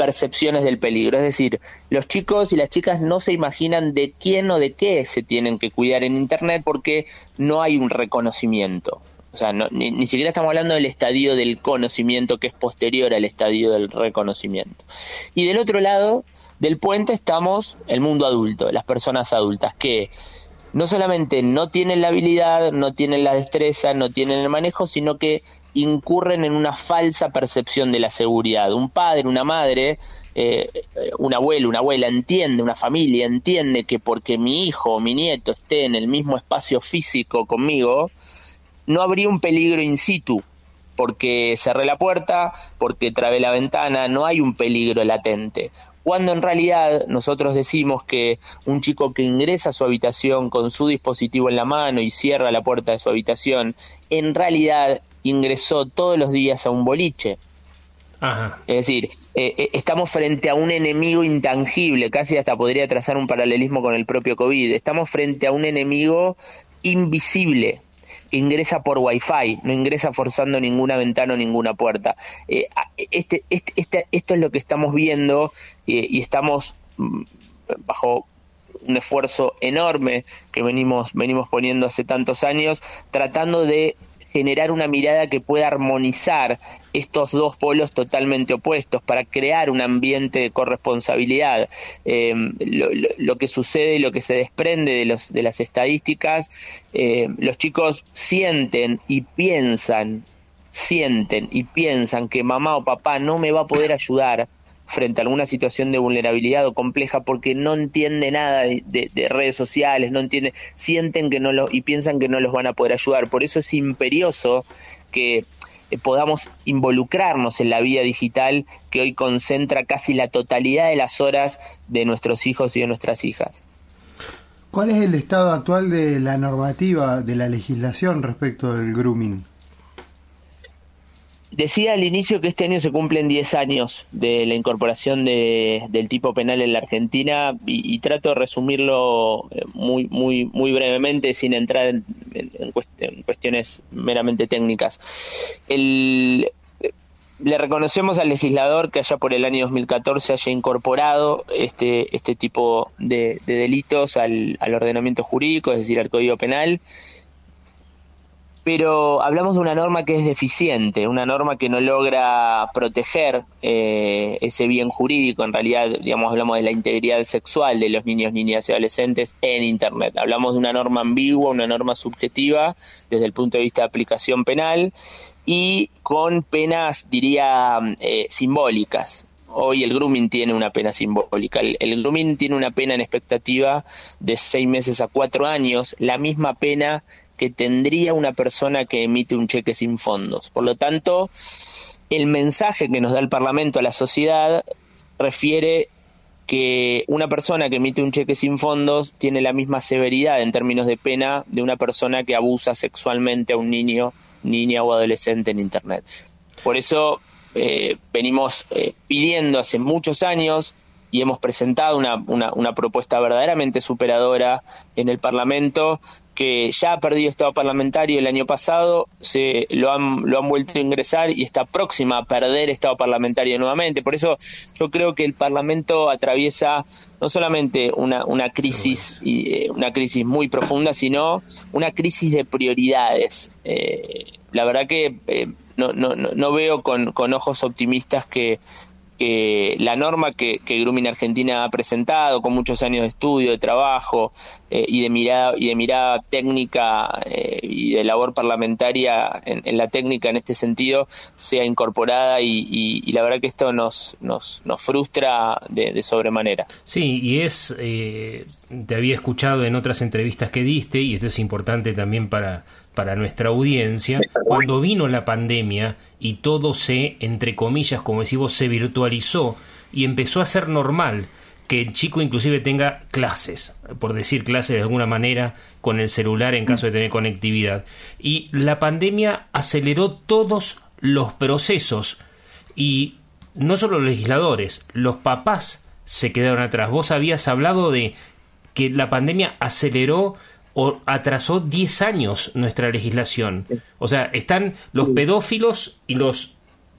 S11: percepciones del peligro. Es decir, los chicos y las chicas no se imaginan de quién o de qué se tienen que cuidar en Internet porque no hay un reconocimiento. O sea, ni, ni siquiera estamos hablando del estadio del conocimiento que es posterior al estadio del reconocimiento. Y del otro lado del puente estamos el mundo adulto, las personas adultas que no solamente no tienen la habilidad, no tienen la destreza, no tienen el manejo, sino que incurren en una falsa percepción de la seguridad. Un padre, una madre, eh, un abuelo, una abuela entiende, una familia entiende que porque mi hijo o mi nieto esté en el mismo espacio físico conmigo, no habría un peligro in situ, porque cerré la puerta, porque trabé la ventana, no hay un peligro latente. Cuando en realidad nosotros decimos que un chico que ingresa a su habitación con su dispositivo en la mano y cierra la puerta de su habitación, en realidad ingresó todos los días a un boliche.
S3: Ajá.
S11: Es decir, eh, eh, estamos frente a un enemigo intangible, casi hasta podría trazar un paralelismo con el propio COVID. Estamos frente a un enemigo invisible que ingresa por Wi-Fi, no ingresa forzando ninguna ventana o ninguna puerta. Eh, este, este, este- esto es lo que estamos viendo eh, y estamos mm, bajo un esfuerzo enorme que venimos, venimos poniendo hace tantos años, tratando de generar una mirada que pueda armonizar estos dos polos totalmente opuestos para crear un ambiente de corresponsabilidad. Eh, lo, que sucede y lo que se desprende de, los, de las estadísticas, eh, los chicos sienten y piensan, sienten y piensan que mamá o papá no me va a poder ayudar frente a alguna situación de vulnerabilidad o compleja porque no entiende nada de, de- de redes sociales, no entiende, sienten que no lo y piensan que no los van a poder ayudar. Por eso es imperioso que eh, podamos involucrarnos en la vida digital que hoy concentra casi la totalidad de las horas de nuestros hijos y de nuestras hijas.
S6: ¿Cuál es el estado actual de la normativa, de la legislación respecto del grooming?
S11: Decía al inicio que este año se cumplen 10 años de la incorporación de- del tipo penal en la Argentina y, trato de resumirlo eh, muy muy muy brevemente sin entrar en, en cuestiones meramente técnicas. El, eh, le reconocemos al legislador que allá por el año 2014 haya incorporado este, este tipo de, de delitos al, al ordenamiento jurídico, es decir, al Código Penal pero hablamos de una norma que es deficiente, una norma que no logra proteger eh, ese bien jurídico. En realidad, digamos, hablamos de la integridad sexual de los niños, niñas y adolescentes en Internet. Hablamos de una norma ambigua, una norma subjetiva desde el punto de vista de aplicación penal y con penas, diría, eh, simbólicas. Hoy el grooming tiene una pena simbólica. El, el grooming tiene una pena en expectativa de seis meses a cuatro años, la misma pena que tendría una persona que emite un cheque sin fondos. Por lo tanto, el mensaje que nos da el Parlamento a la sociedad refiere que una persona que emite un cheque sin fondos tiene la misma severidad en términos de pena de una persona que abusa sexualmente a un niño, niña o adolescente en Internet. Por eso eh, venimos eh, pidiendo hace muchos años y hemos presentado una, una, una propuesta verdaderamente superadora en el Parlamento que ya ha perdido estado parlamentario el año pasado, se lo han, lo han vuelto a ingresar y está próxima a perder estado parlamentario nuevamente. Por eso yo creo que el Parlamento atraviesa no solamente una, una crisis y, eh, una crisis muy profunda, sino una crisis de prioridades. Eh, la verdad que eh, no, no, no, veo con, con ojos optimistas que, que la norma que, que Grooming Argentina ha presentado con muchos años de estudio, de trabajo eh, y de mirada y de mirada técnica eh, y de labor parlamentaria en, la técnica en este sentido sea incorporada y, la verdad que esto nos nos, nos frustra de, sobremanera.
S3: Sí, y es eh, te había escuchado en otras entrevistas que diste y esto es importante también para para nuestra audiencia, cuando vino la pandemia y todo se, entre comillas, como decimos, se virtualizó y empezó a ser normal que el chico inclusive tenga clases, por decir clases de alguna manera, con el celular en caso de tener conectividad. Y la pandemia aceleró todos los procesos y no solo los legisladores, los papás se quedaron atrás. Vos habías hablado de que la pandemia aceleró o atrasó 10 años nuestra legislación. O sea, están los pedófilos y los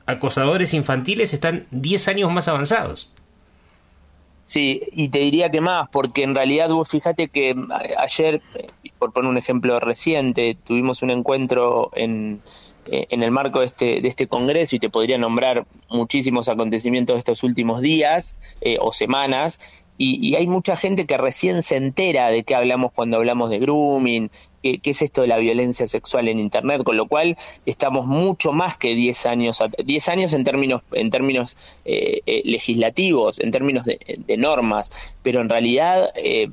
S3: acosadores infantiles están 10 años más avanzados.
S11: Sí, y te diría que más, porque en realidad vos fíjate que ayer, por poner un ejemplo reciente, tuvimos un encuentro en, en el marco de este, de este congreso y te podría nombrar muchísimos acontecimientos de estos últimos días eh, o semanas y, hay mucha gente que recién se entera de qué hablamos cuando hablamos de grooming, qué, es esto de la violencia sexual en Internet, con lo cual estamos mucho más que 10 años, 10 años en términos, en términos eh, eh, legislativos, en términos de, normas, pero en realidad... Eh,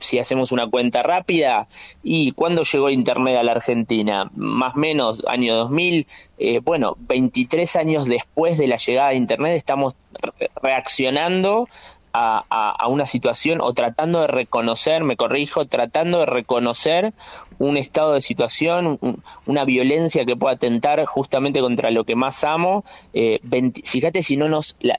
S11: si hacemos una cuenta rápida, ¿y cuándo llegó Internet a la Argentina? Más o menos, año 2000, bueno, 23 años después de la llegada de Internet estamos reaccionando a, una situación o tratando de reconocer, me corrijo, tratando de reconocer un estado de situación, una violencia que pueda atentar justamente contra lo que más amo. Eh, fíjate si no nos, la,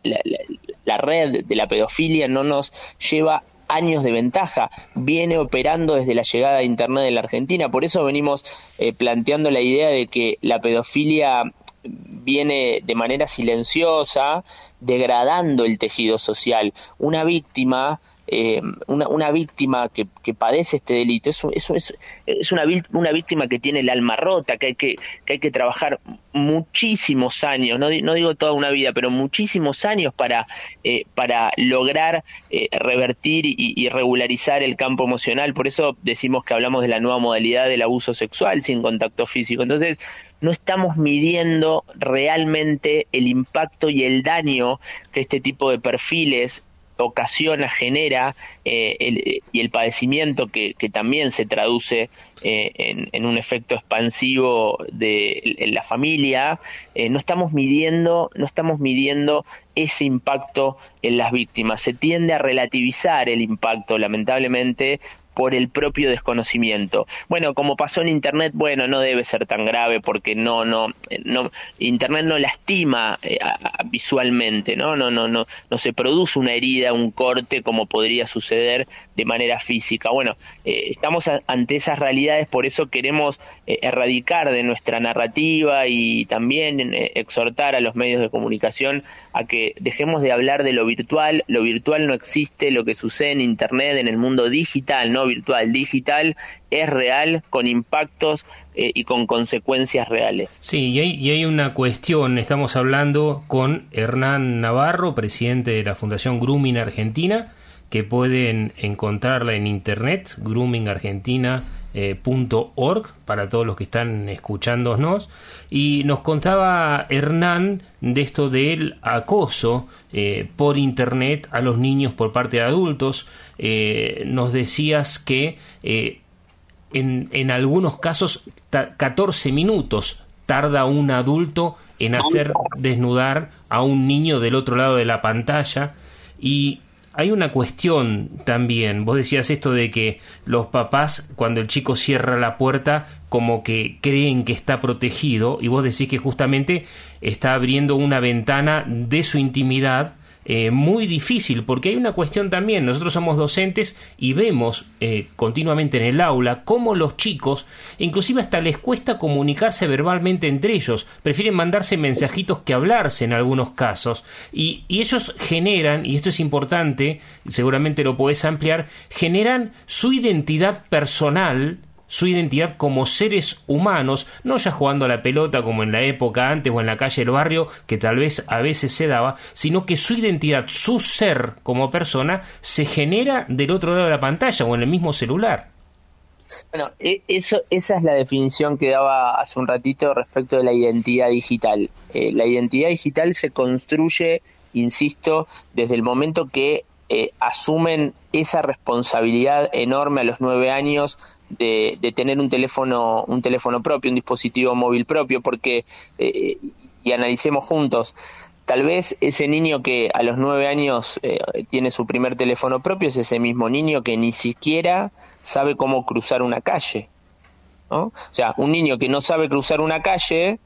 S11: la red de la pedofilia no nos lleva años de ventaja, viene operando desde la llegada de Internet en la Argentina. Por eso venimos eh, planteando la idea de que la pedofilia viene de manera silenciosa, degradando el tejido social. Una víctima eh, una, una, víctima que, que, padece este delito es, es, es, es una, una, víctima que tiene el alma rota, que hay que, que, hay que trabajar muchísimos años, no, no, digo toda una vida, pero muchísimos años para, eh, para lograr eh, revertir y, y, regularizar el campo emocional. Por eso decimos que hablamos de la nueva modalidad del abuso sexual sin contacto físico. Entonces, no estamos midiendo realmente el impacto y el daño que este tipo de perfiles ocasiona, genera eh, y el padecimiento que, también se traduce eh, en, un efecto expansivo de la familia, eh, no estamos midiendo, no estamos midiendo ese impacto en las víctimas. Se tiende a relativizar el impacto, lamentablemente, por el propio desconocimiento. Bueno, como pasó en Internet, bueno, no debe ser tan grave porque no, no, no Internet no lastima eh, visualmente, ¿no? No, no, no, no se produce una herida, un corte como podría suceder de manera física. Bueno, eh, estamos ante esas realidades, por eso queremos eh, erradicar de nuestra narrativa y también exhortar a los medios de comunicación a que dejemos de hablar de lo virtual. Lo virtual no existe, lo que sucede en Internet, en el mundo digital, no virtual, digital, es real, con impactos eh, y con consecuencias reales.
S3: Sí, y hay, y hay, una cuestión, estamos hablando con Hernán Navarro, presidente de la Fundación Grooming Argentina, que pueden encontrarla en internet, Grooming Argentina eh, .org para todos los que están escuchándonos. Y nos contaba Hernán de esto del acoso eh, por internet a los niños por parte de adultos. Eh, nos decías que en, en algunos casos 14 minutos tarda un adulto en hacer desnudar a un niño del otro lado de la pantalla. Y hay una cuestión también. Vos decías esto de que los papás, cuando el chico cierra la puerta, como que creen que está protegido, y vos decís que justamente está abriendo una ventana de su intimidad eh, muy difícil, porque hay una cuestión también, nosotros somos docentes y vemos eh, continuamente en el aula cómo los chicos, inclusive hasta les cuesta comunicarse verbalmente entre ellos, prefieren mandarse mensajitos que hablarse en algunos casos, y, y ellos generan, y esto es importante, seguramente lo podés ampliar, generan su identidad personal su identidad como seres humanos, no ya jugando a la pelota como en la época antes o en la calle del barrio, que tal vez a veces se daba, sino que su identidad, su ser como persona, se genera del otro lado de la pantalla o en el mismo celular.
S11: Bueno, e- eso, esa es la definición que daba hace un ratito respecto de la identidad digital. Eh, la identidad digital se construye, insisto, desde el momento que eh, asumen esa responsabilidad enorme a los nueve años de, de tener un teléfono, un teléfono propio, un dispositivo móvil propio, porque, eh, y analicemos juntos, tal vez ese niño que a los nueve años eh, tiene su primer teléfono propio es ese mismo niño que ni siquiera sabe cómo cruzar una calle. ¿no? O sea, un niño que no sabe cruzar una calle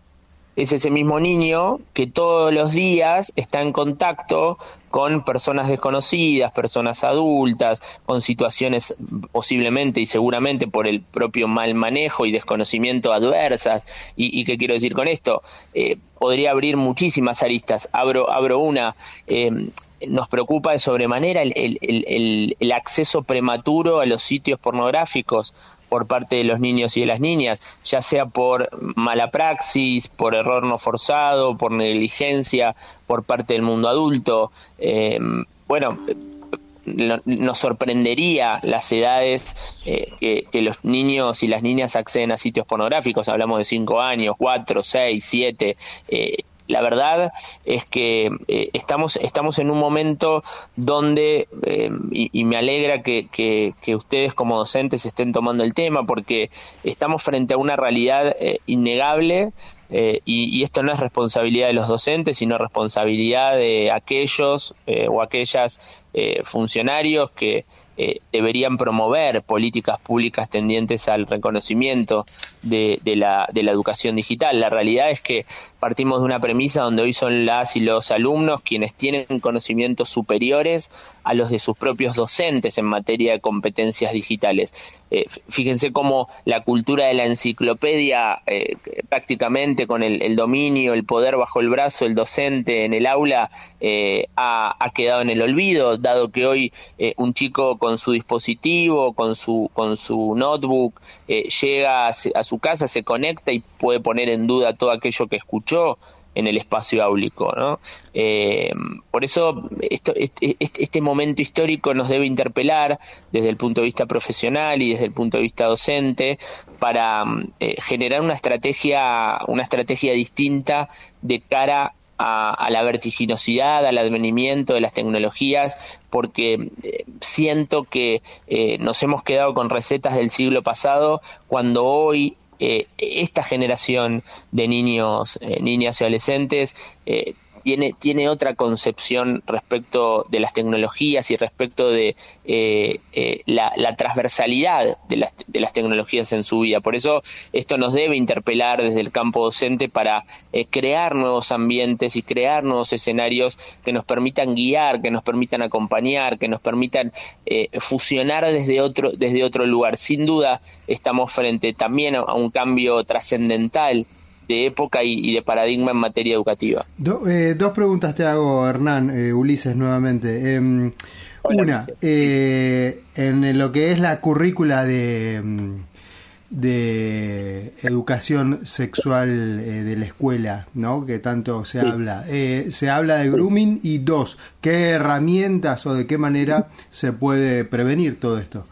S11: es ese mismo niño que todos los días está en contacto con personas desconocidas, personas adultas, con situaciones posiblemente y seguramente por el propio mal manejo y desconocimiento adversas. ¿Y, y qué quiero decir con esto? Eh, podría abrir muchísimas aristas. Abro, abro una. Eh, nos preocupa de sobremanera el, acceso prematuro a los sitios pornográficos por parte de los niños y de las niñas, ya sea por mala praxis, por error no forzado, por negligencia por parte del mundo adulto. Eh, bueno, nos sorprendería las edades eh, que, los niños y las niñas acceden a sitios pornográficos. Hablamos de 5 años, 4, 6, 7. Eh, la verdad es que eh, estamos, estamos en un momento donde, eh, y, me alegra que, que, ustedes como docentes estén tomando el tema, porque estamos frente a una realidad eh, innegable y, esto no es responsabilidad de los docentes, sino responsabilidad de aquellos o aquellas funcionarios que eh, deberían promover políticas públicas tendientes al reconocimiento de, la, de, la, educación digital. La realidad es que partimos de una premisa donde hoy son las y los alumnos quienes tienen conocimientos superiores a los de sus propios docentes en materia de competencias digitales. Eh, fíjense cómo la cultura de la enciclopedia, eh, prácticamente con el, dominio, el poder bajo el brazo, el docente en el aula, eh, ha, ha, quedado en el olvido, dado que hoy un chico con su dispositivo, con su, con su notebook, llega a, a su casa, se conecta y puede poner en duda todo aquello que escuchó en el espacio áulico. ¿no? Eh, por eso este, momento histórico nos debe interpelar desde el punto de vista profesional y desde el punto de vista docente para eh, generar una estrategia, una estrategia distinta de cara a, la vertiginosidad, al advenimiento de las tecnologías, porque eh, siento que nos hemos quedado con recetas del siglo pasado cuando hoy eh, esta generación de niños, eh, niñas y adolescentes eh, tiene, tiene otra concepción respecto de las tecnologías y respecto de eh, eh, la, la, transversalidad de las, de las, tecnologías en su vida. Por eso esto nos debe interpelar desde el campo docente para eh, crear nuevos ambientes y crear nuevos escenarios que nos permitan guiar, que nos permitan acompañar, que nos permitan eh, fusionar desde otro, desde otro lugar. Sin duda estamos frente también a, a un cambio trascendental de época y, y, de paradigma en materia educativa.
S6: Do, eh, dos preguntas te hago, Hernán, eh, Ulises, nuevamente. Eh,
S11: Hola,
S6: una, en lo que es la currícula de, de educación sexual de la escuela, ¿no? Que tanto se sí. habla. se habla de grooming y dos, ¿qué herramientas o de qué manera se puede prevenir todo esto?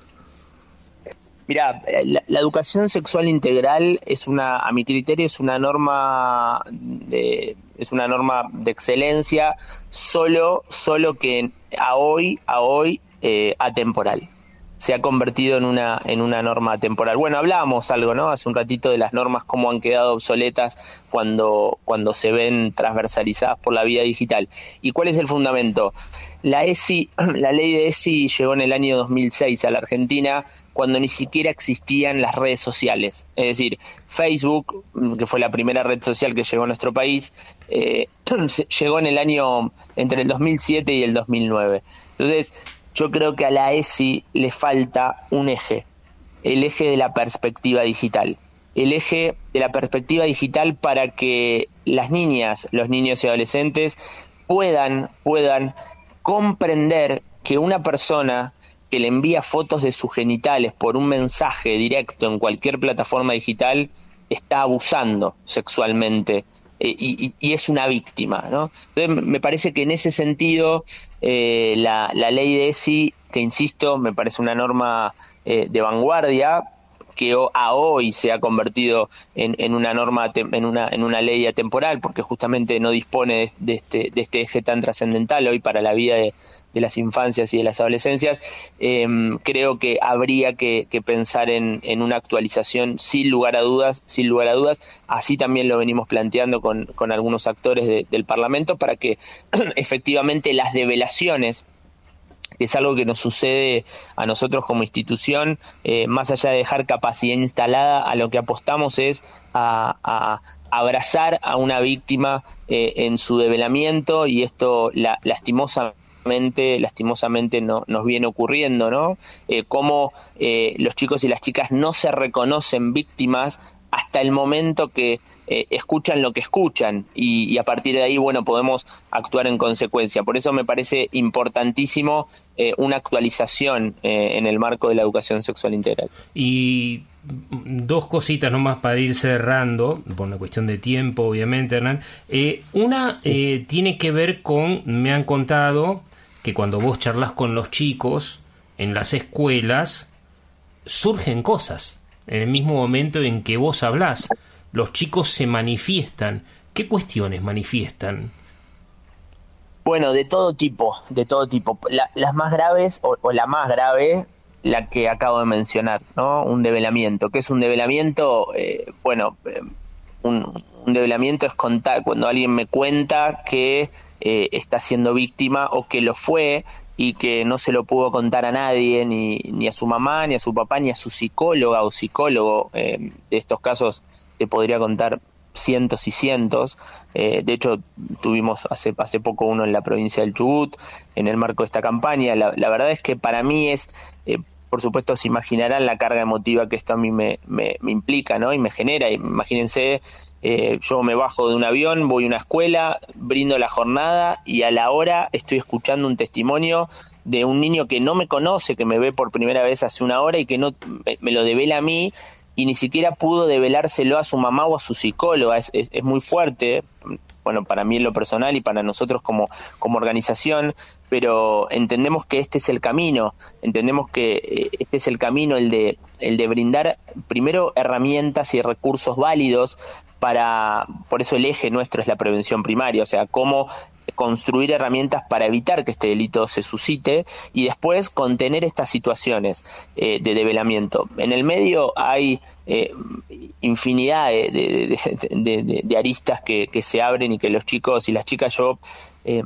S11: Mira, la, educación sexual integral es una, a mi criterio, es una norma de, es una norma de excelencia, solo, solo que a hoy, a hoy, eh, atemporal. Se ha convertido en una, en una norma temporal. Bueno, hablábamos algo, ¿no? Hace un ratito de las normas, cómo han quedado obsoletas cuando, cuando se ven transversalizadas por la vida digital. ¿Y cuál es el fundamento? La ESI, la ley de ESI llegó en el año 2006 a la Argentina cuando ni siquiera existían las redes sociales. Es decir, Facebook, que fue la primera red social que llegó a nuestro país, eh, llegó en el año entre el 2007 y el 2009. Entonces, yo creo que a la ESI le falta un eje, el eje de la perspectiva digital. El eje de la perspectiva digital para que las niñas, los niños y adolescentes puedan, puedan comprender que una persona que le envía fotos de sus genitales por un mensaje directo en cualquier plataforma digital está abusando sexualmente eh, y, es una víctima. ¿no? Entonces me parece que en ese sentido eh, la, la, ley de ESI, que insisto, me parece una norma eh, de vanguardia, que a hoy se ha convertido en, una norma, en una, en una ley atemporal, porque justamente no dispone de, este, de este eje tan trascendental hoy para la vida de, de las infancias y de las adolescencias, eh, creo que habría que, pensar en, en, una actualización sin lugar a dudas, sin lugar a dudas. Así también lo venimos planteando con, con algunos actores de, del Parlamento para que efectivamente las develaciones es algo que nos sucede a nosotros como institución, eh, más allá de dejar capacidad instalada, a lo que apostamos es a, abrazar a una víctima eh, en su develamiento y esto la, lastimosamente lastimosamente no, nos viene ocurriendo, ¿no? Eh, cómo eh, los chicos y las chicas no se reconocen víctimas hasta el momento que eh, escuchan lo que escuchan y, y, a partir de ahí, bueno, podemos actuar en consecuencia. Por eso me parece importantísimo eh, una actualización eh, en el marco de la educación sexual integral.
S3: Y dos cositas nomás para ir cerrando, por una cuestión de tiempo, obviamente, Hernán. Eh, una sí. tiene que ver con, me han contado, que cuando vos charlas con los chicos en las escuelas, surgen cosas. En el mismo momento en que vos hablás, los chicos se manifiestan. ¿Qué cuestiones manifiestan?
S11: Bueno, de todo tipo, de todo tipo. La, las más graves, o, la más grave, la que acabo de mencionar, ¿no? Un develamiento. ¿Qué es un develamiento? Eh, bueno, eh, un, un, develamiento es contar, cuando alguien me cuenta que eh, está siendo víctima o que lo fue y que no se lo pudo contar a nadie, ni, ni a su mamá, ni a su papá, ni a su psicóloga o psicólogo. Eh, de estos casos te podría contar cientos y cientos. Eh, de hecho, tuvimos hace, hace poco uno en la provincia del Chubut, en el marco de esta campaña. La, verdad es que para mí es, eh, por supuesto, se imaginarán la carga emotiva que esto a mí me, me, me implica, ¿no? Y me genera. Imagínense eh, yo me bajo de un avión, voy a una escuela, brindo la jornada y a la hora estoy escuchando un testimonio de un niño que no me conoce, que me ve por primera vez hace una hora y que no me, lo devela a mí y ni siquiera pudo develárselo a su mamá o a su psicóloga. Es, es, es muy fuerte, bueno, para mí en lo personal y para nosotros como, como organización, pero entendemos que este es el camino, entendemos que este es el camino, el de, el de brindar primero herramientas y recursos válidos para, por eso el eje nuestro es la prevención primaria, o sea, cómo construir herramientas para evitar que este delito se suscite y después contener estas situaciones eh, de develamiento. En el medio hay eh, infinidad de, aristas que, se abren y que los chicos y las chicas yo eh,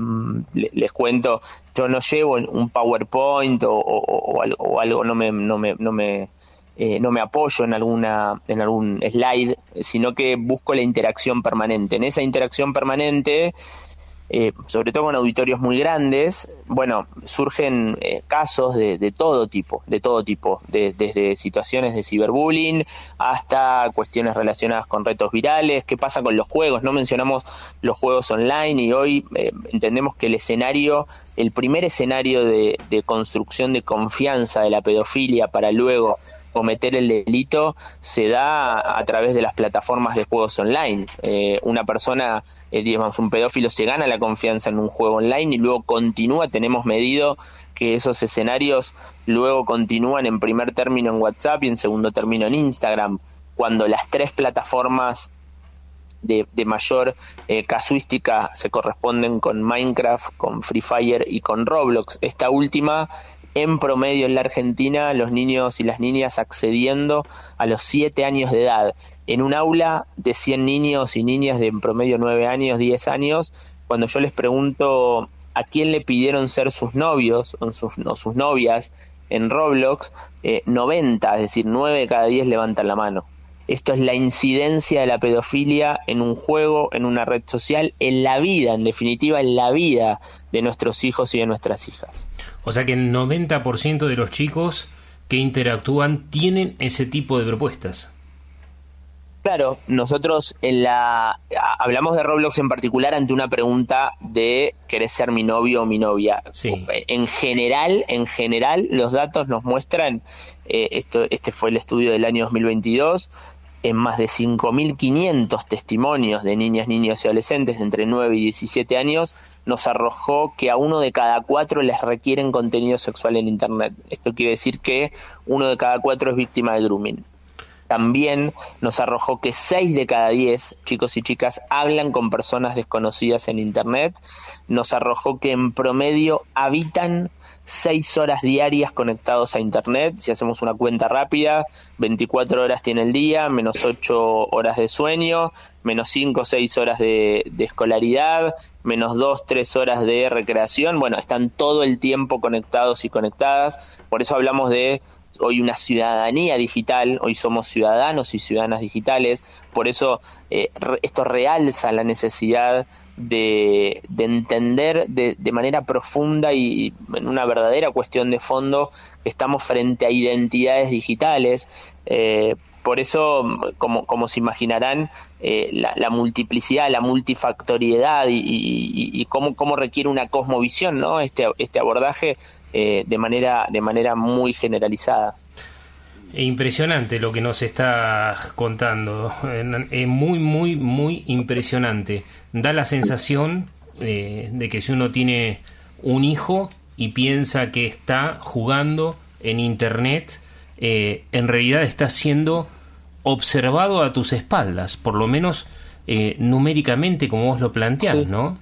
S11: les cuento, yo no llevo un PowerPoint o, o, o, algo, o algo, no me, no me, no me eh, no me apoyo en alguna en algún slide, sino que busco la interacción permanente. En esa interacción permanente, eh, sobre todo con auditorios muy grandes, bueno, surgen eh, casos de, de, todo tipo, de todo tipo, de, desde situaciones de ciberbullying hasta cuestiones relacionadas con retos virales, qué pasa con los juegos, no mencionamos los juegos online y hoy eh, entendemos que el escenario, el primer escenario de, de construcción de confianza de la pedofilia para luego cometer el delito se da a través de las plataformas de juegos online. Eh, una persona, eh, digamos, un pedófilo se gana la confianza en un juego online y luego continúa, tenemos medido que esos escenarios luego continúan en primer término en WhatsApp y en segundo término en Instagram, cuando las tres plataformas de, de mayor eh, casuística se corresponden con Minecraft, con Free Fire y con Roblox. Esta última en promedio en la Argentina los niños y las niñas accediendo a los 7 años de edad. En un aula de 100 niños y niñas de en promedio 9 años, 10 años, cuando yo les pregunto a quién le pidieron ser sus novios o sus, sus novias en Roblox, eh, 90, es decir, 9 de cada 10 levantan la mano. Esto es la incidencia de la pedofilia en un juego, en una red social, en la vida, en definitiva, en la vida de nuestros hijos y de nuestras hijas.
S3: O sea que el 90% de los chicos que interactúan tienen ese tipo de propuestas.
S11: Claro, nosotros en la hablamos de Roblox en particular ante una pregunta de ¿querés ser mi novio o mi novia? En general, en general los datos nos muestran eh, esto este fue el estudio del año 2022 en más de 5.500 testimonios de niñas, niños y adolescentes de entre 9 y 17 años, nos arrojó que a uno de cada cuatro les requieren contenido sexual en Internet. Esto quiere decir que uno de cada cuatro es víctima de grooming también nos arrojó que 6 de cada 10 chicos y chicas hablan con personas desconocidas en Internet. Nos arrojó que en promedio habitan 6 horas diarias conectados a Internet. Si hacemos una cuenta rápida, 24 horas tiene el día, menos 8 horas de sueño, menos 5 o 6 horas de, escolaridad, menos 2, 3 horas de recreación. Bueno, están todo el tiempo conectados y conectadas. Por eso hablamos de hoy una ciudadanía digital, hoy somos ciudadanos y ciudadanas digitales, por eso eh, esto realza la necesidad de, entender de, manera profunda y en una verdadera cuestión de fondo que estamos frente a identidades digitales. Eh, por eso, como, como se imaginarán, eh, la, multiplicidad, la multifactoriedad y, cómo, cómo, requiere una cosmovisión, ¿no? Este, este abordaje eh, de, manera, de manera muy generalizada.
S3: Impresionante lo que nos está contando, es muy, muy, muy impresionante. Da la sensación eh, de que si uno tiene un hijo y piensa que está jugando en Internet, eh, en realidad está siendo observado a tus espaldas, por lo menos numéricamente como vos lo planteás, ¿no?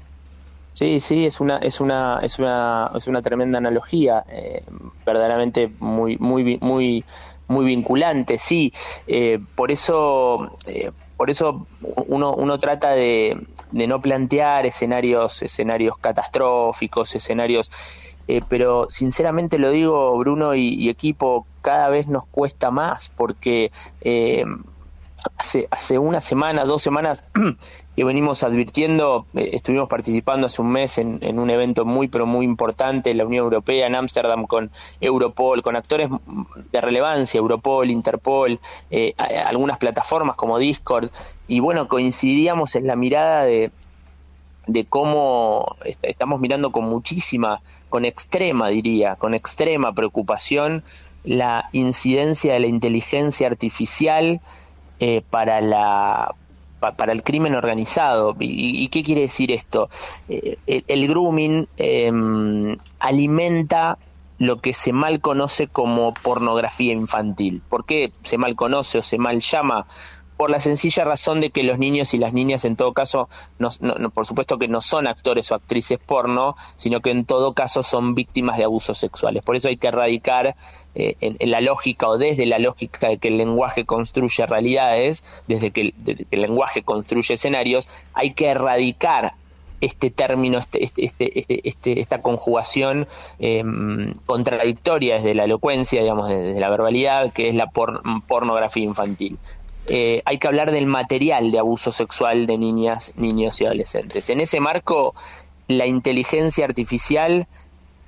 S11: Sí, sí, es una, es una, es una, es una tremenda analogía, eh, verdaderamente muy, muy, muy, muy vinculante, sí. Eh, por eso, eh, por eso uno, uno trata de, no plantear escenarios, escenarios catastróficos, escenarios, pero sinceramente lo digo, Bruno y, equipo, cada vez nos cuesta más porque hace, hace una semana, dos semanas que venimos advirtiendo, eh, estuvimos participando hace un mes en, un evento muy, pero muy importante en la Unión Europea, en Ámsterdam, con Europol, con actores de relevancia, Europol, Interpol, eh, algunas plataformas como Discord, y bueno, coincidíamos en la mirada de, de cómo estamos mirando con muchísima, con extrema, diría, con extrema preocupación la incidencia de la inteligencia artificial eh, para la para el crimen organizado. ¿Y, qué quiere decir esto? Eh, el, grooming em, alimenta lo que se mal conoce como pornografía infantil. ¿Por qué se mal conoce o se mal llama? Por la sencilla razón de que los niños y las niñas en todo caso, por supuesto que no son actores o actrices porno, sino que en todo caso son víctimas de abusos sexuales. Por eso hay que erradicar eh, en, la lógica o desde la lógica de que el lenguaje construye realidades, desde que, el lenguaje construye escenarios, hay que erradicar este término, este, este, este, este esta conjugación em, contradictoria desde la elocuencia, digamos, desde la verbalidad, que es la pornografía infantil. Eh, hay que hablar del material de abuso sexual de niñas, niños y adolescentes. En ese marco, la inteligencia artificial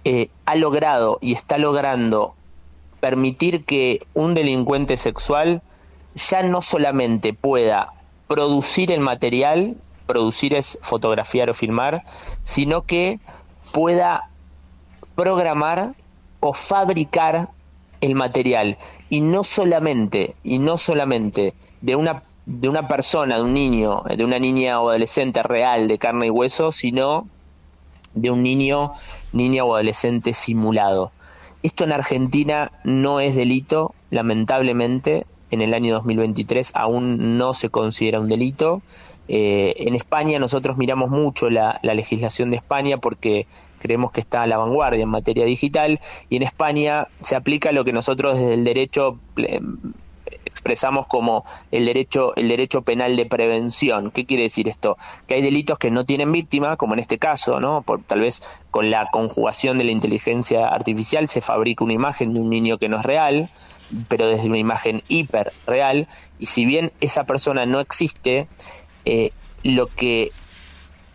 S11: eh, ha logrado y está logrando permitir que un delincuente sexual ya no solamente pueda producir el material, producir es fotografiar o filmar, sino que pueda programar o fabricar el material y no solamente y no solamente de una de una persona, de un niño, de una niña o adolescente real de carne y hueso, sino de un niño, niña o adolescente simulado. Esto en Argentina no es delito, lamentablemente, en el año 2023 aún no se considera un delito. Eh, en España nosotros miramos mucho la, la, legislación de España porque creemos que está a la vanguardia en materia digital y en España se aplica lo que nosotros desde el derecho eh, expresamos como el derecho el derecho penal de prevención. ¿Qué quiere decir esto? Que hay delitos que no tienen víctima, como en este caso, ¿no? Por, tal vez con la conjugación de la inteligencia artificial se fabrica una imagen de un niño que no es real, pero desde una imagen hiper real y si bien esa persona no existe, eh, lo que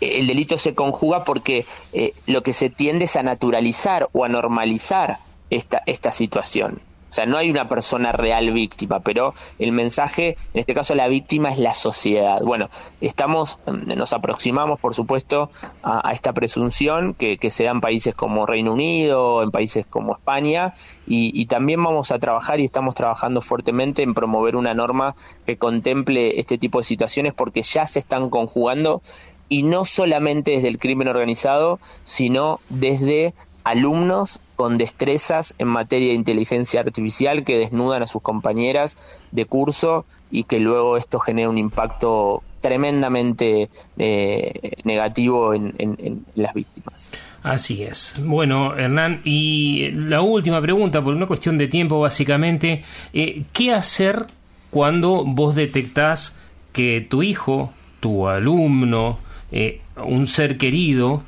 S11: el delito se conjuga porque eh, lo que se tiende es a naturalizar o a normalizar esta, esta situación. O sea, no hay una persona real víctima, pero el mensaje, en este caso la víctima es la sociedad. Bueno, estamos, mm, nos aproximamos, por supuesto, a, esta presunción que, se da en países como Reino Unido, en países como España, y, también vamos a trabajar y estamos trabajando fuertemente en promover una norma que contemple este tipo de situaciones porque ya se están conjugando y no solamente desde el crimen organizado, sino desde alumnos con destrezas en materia de inteligencia artificial que desnudan a sus compañeras de curso y que luego esto genera un impacto tremendamente eh, negativo en, las víctimas.
S3: Así es. Bueno, Hernán, y la última pregunta, por una cuestión de tiempo básicamente, eh, ¿qué hacer cuando vos detectás que tu hijo, tu alumno, eh, un ser querido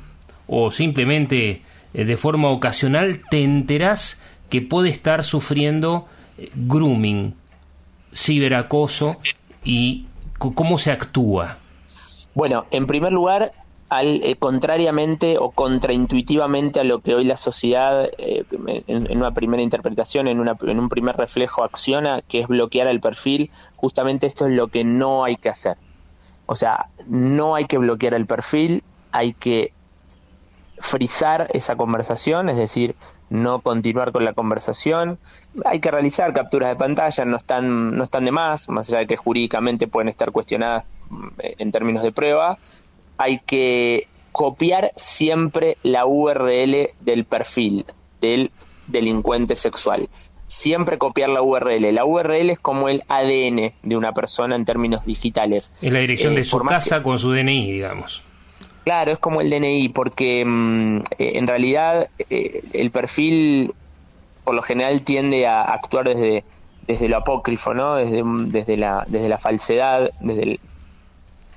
S3: o simplemente eh, de forma ocasional te enterás que puede estar sufriendo eh, grooming, ciberacoso y cómo se actúa?
S11: Bueno, en primer lugar, al, contrariamente o contraintuitivamente a lo que hoy la sociedad, en, una primera interpretación, en, una, en un primer reflejo, acciona, que es bloquear el perfil, justamente esto es lo que no hay que hacer. O sea, no hay que bloquear el perfil, hay que frizar esa conversación, es decir, no continuar con la conversación. Hay que realizar capturas de pantalla, no están, no están de más, más allá de que jurídicamente pueden estar cuestionadas mm, en términos de prueba. Hay que copiar siempre la URL del perfil del delincuente sexual. Siempre copiar la URL. La URL es como el ADN de una persona en términos digitales.
S3: Es la dirección de eh, su casa con su DNI, digamos.
S11: Claro, es como el DNI, porque mm, eh, en realidad eh, el perfil por lo general tiende a actuar desde, desde lo apócrifo, ¿no? Desde, desde, la, desde la falsedad, desde,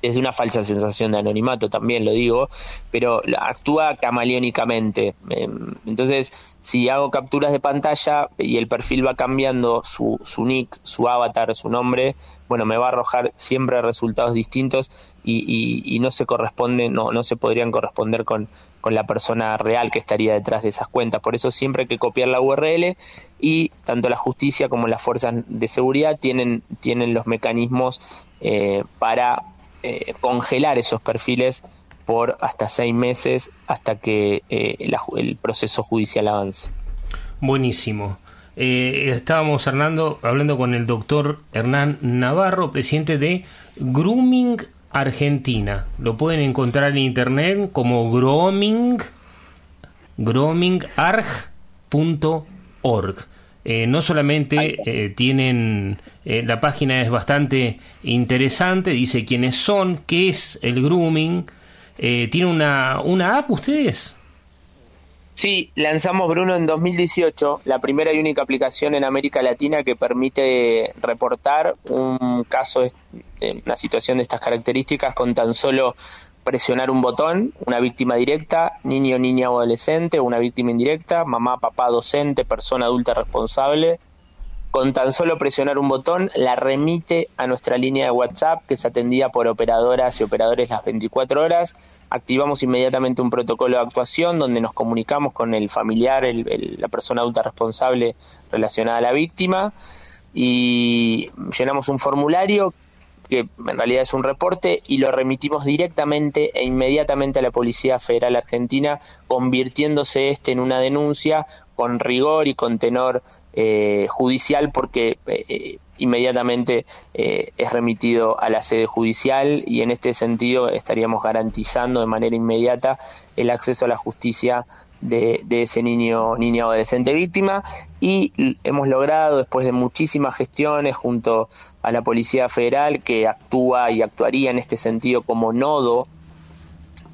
S11: desde una falsa sensación de anonimato, también lo digo, pero actúa camaleónicamente. Em, entonces, si hago capturas de pantalla y el perfil va cambiando su, su nick, su avatar, su nombre, bueno, me va a arrojar siempre resultados distintos y, no se corresponde, no, no se podrían corresponder con, con la persona real que estaría detrás de esas cuentas. Por eso siempre hay que copiar la URL y tanto la justicia como las fuerzas de seguridad tienen, tienen los mecanismos eh, para eh, congelar esos perfiles por hasta seis meses hasta que eh, el proceso judicial avance.
S3: Buenísimo. Eh, estábamos hablando, con el doctor Hernán Navarro, presidente de Grooming Argentina. Lo pueden encontrar en internet como grooming, groomingarg.org. Eh, no solamente eh, tienen, la página es bastante interesante, dice quiénes son, qué es el grooming. ¿Tiene una, una app ustedes?
S11: Sí, lanzamos Bruno en 2018, la primera y única aplicación en América Latina que permite reportar un caso de una situación de estas características con tan solo presionar un botón, una víctima directa, niño, niña o adolescente, una víctima indirecta, mamá, papá, docente, persona adulta responsable, con tan solo presionar un botón, la remite a nuestra línea de WhatsApp, que es atendida por operadoras y operadores las 24 horas. Activamos inmediatamente un protocolo de actuación donde nos comunicamos con el familiar, la persona adulta responsable relacionada a la víctima y llenamos un formulario que en realidad es un reporte y lo remitimos directamente e inmediatamente a la Policía Federal Argentina, convirtiéndose este en una denuncia con rigor y con tenor eh, judicial porque eh, inmediatamente eh, es remitido a la sede judicial y en este sentido estaríamos garantizando de manera inmediata el acceso a la justicia de, de, ese niño, niño adolescente víctima. Y hemos logrado después de muchísimas gestiones junto a la Policía Federal que actúa y actuaría en este sentido como nodo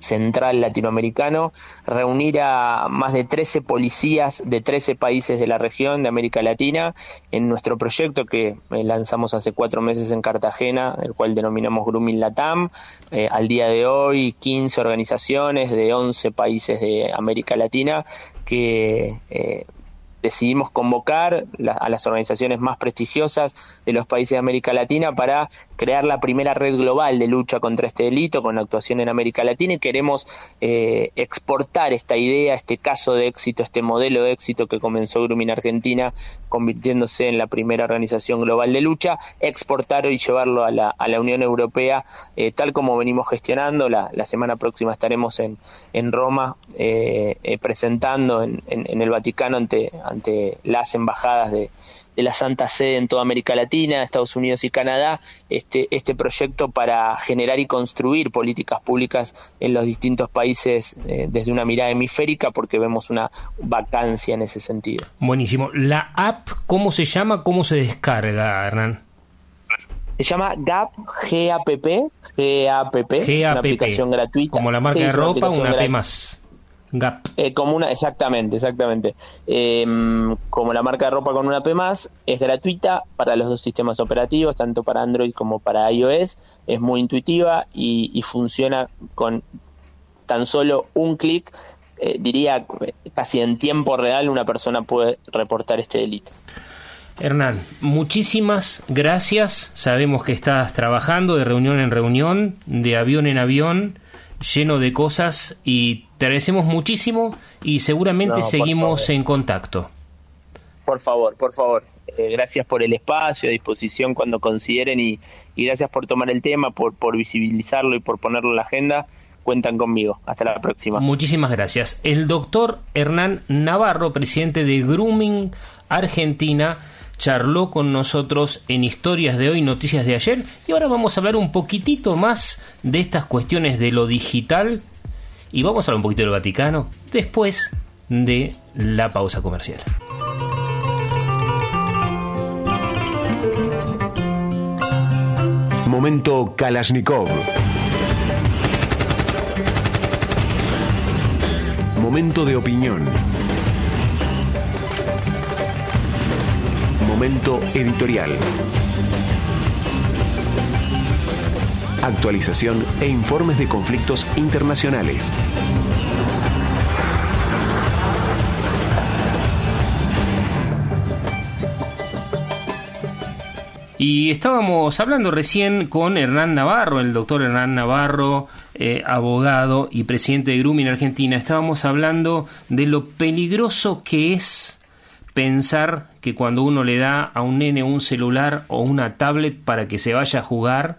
S11: central latinoamericano, reunir a más de 13 policías de 13 países de la región de América Latina en nuestro proyecto que eh, lanzamos hace cuatro meses en Cartagena, el cual denominamos Grooming Latam. Eh, al día de hoy, 15 organizaciones de 11 países de América Latina que eh, decidimos convocar a las organizaciones más prestigiosas de los países de América Latina para crear la primera red global de lucha contra este delito con actuación en América Latina y queremos eh, exportar esta idea, este caso de éxito, este modelo de éxito que comenzó Grooming Argentina convirtiéndose en la primera organización global de lucha, exportar y llevarlo a la, a la Unión Europea, eh, tal como venimos gestionando. La, la, semana próxima estaremos en, en Roma eh, eh, presentando en, en, en, el Vaticano ante, ante las embajadas de, de la Santa Sede en toda América Latina, Estados Unidos y Canadá, este, este proyecto para generar y construir políticas públicas en los distintos países eh, desde una mirada hemisférica, porque vemos una vacancia en ese sentido.
S3: Buenísimo. ¿La app cómo se llama? ¿Cómo se descarga, Hernán?
S11: Se llama GAP, G-A-P-P, G-A-P-P,
S3: G
S11: una aplicación gratuita.
S3: Como la marca
S11: Sí,
S3: de
S11: una
S3: ropa,
S11: aplicación
S3: una P más. Gap.
S11: Eh, como una, exactamente, exactamente. Eh, como la marca de ropa con una P más, es gratuita para los dos sistemas operativos, tanto para Android como para iOS. Es muy intuitiva y, y funciona con tan solo un clic. Eh, diría eh, casi en tiempo real una persona puede reportar este delito.
S3: Hernán, muchísimas gracias. Sabemos que estás trabajando de reunión en reunión, de avión en avión, lleno de cosas y te agradecemos muchísimo y seguramente
S11: No,
S3: seguimos en contacto.
S11: Por favor, por favor. Eh, gracias por el espacio, a disposición cuando consideren y, y gracias por tomar el tema, por, por visibilizarlo y por ponerlo en la agenda. Cuentan conmigo. Hasta la próxima.
S3: Muchísimas gracias. El doctor Hernán Navarro, presidente de Grooming Argentina, charló con nosotros en Historias de hoy, Noticias de ayer, y ahora vamos a hablar un poquitito más de estas cuestiones de lo digital y vamos a hablar un poquito del Vaticano después de la pausa comercial.
S1: Momento Kalashnikov. Momento de opinión. Momento editorial. Actualización e informes de conflictos internacionales.
S3: Y estábamos hablando recién con Hernán Navarro, el doctor Hernán Navarro, eh, abogado y presidente de Grooming Argentina. Estábamos hablando de lo peligroso que es pensar que cuando uno le da a un nene un celular o una tablet para que se vaya a jugar,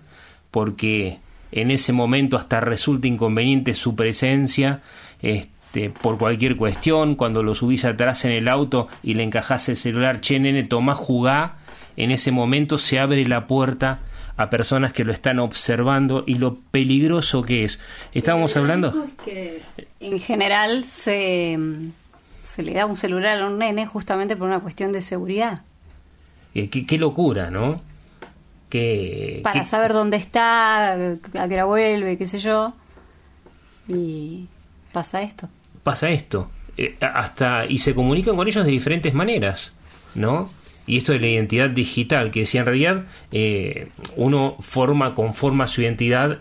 S3: porque en ese momento hasta resulta inconveniente su presencia, este, por cualquier cuestión, cuando lo subís atrás en el auto y le encajás el celular, che nene, tomá, jugá, en ese momento se abre la puerta a personas que lo están observando y lo peligroso que es. Estábamos hablando...
S4: que en general se, se le da un celular a un nene justamente por una cuestión de seguridad.
S3: eh, qué, qué locura, ¿no? Que,
S4: Para saber dónde está, a qué hora vuelve, qué sé yo. Y pasa esto.
S3: pasa esto. Eh, hasta y se comunican con ellos de diferentes maneras, ¿no? Y esto de la identidad digital, que decía en realidad eh, uno forma, conforma su identidad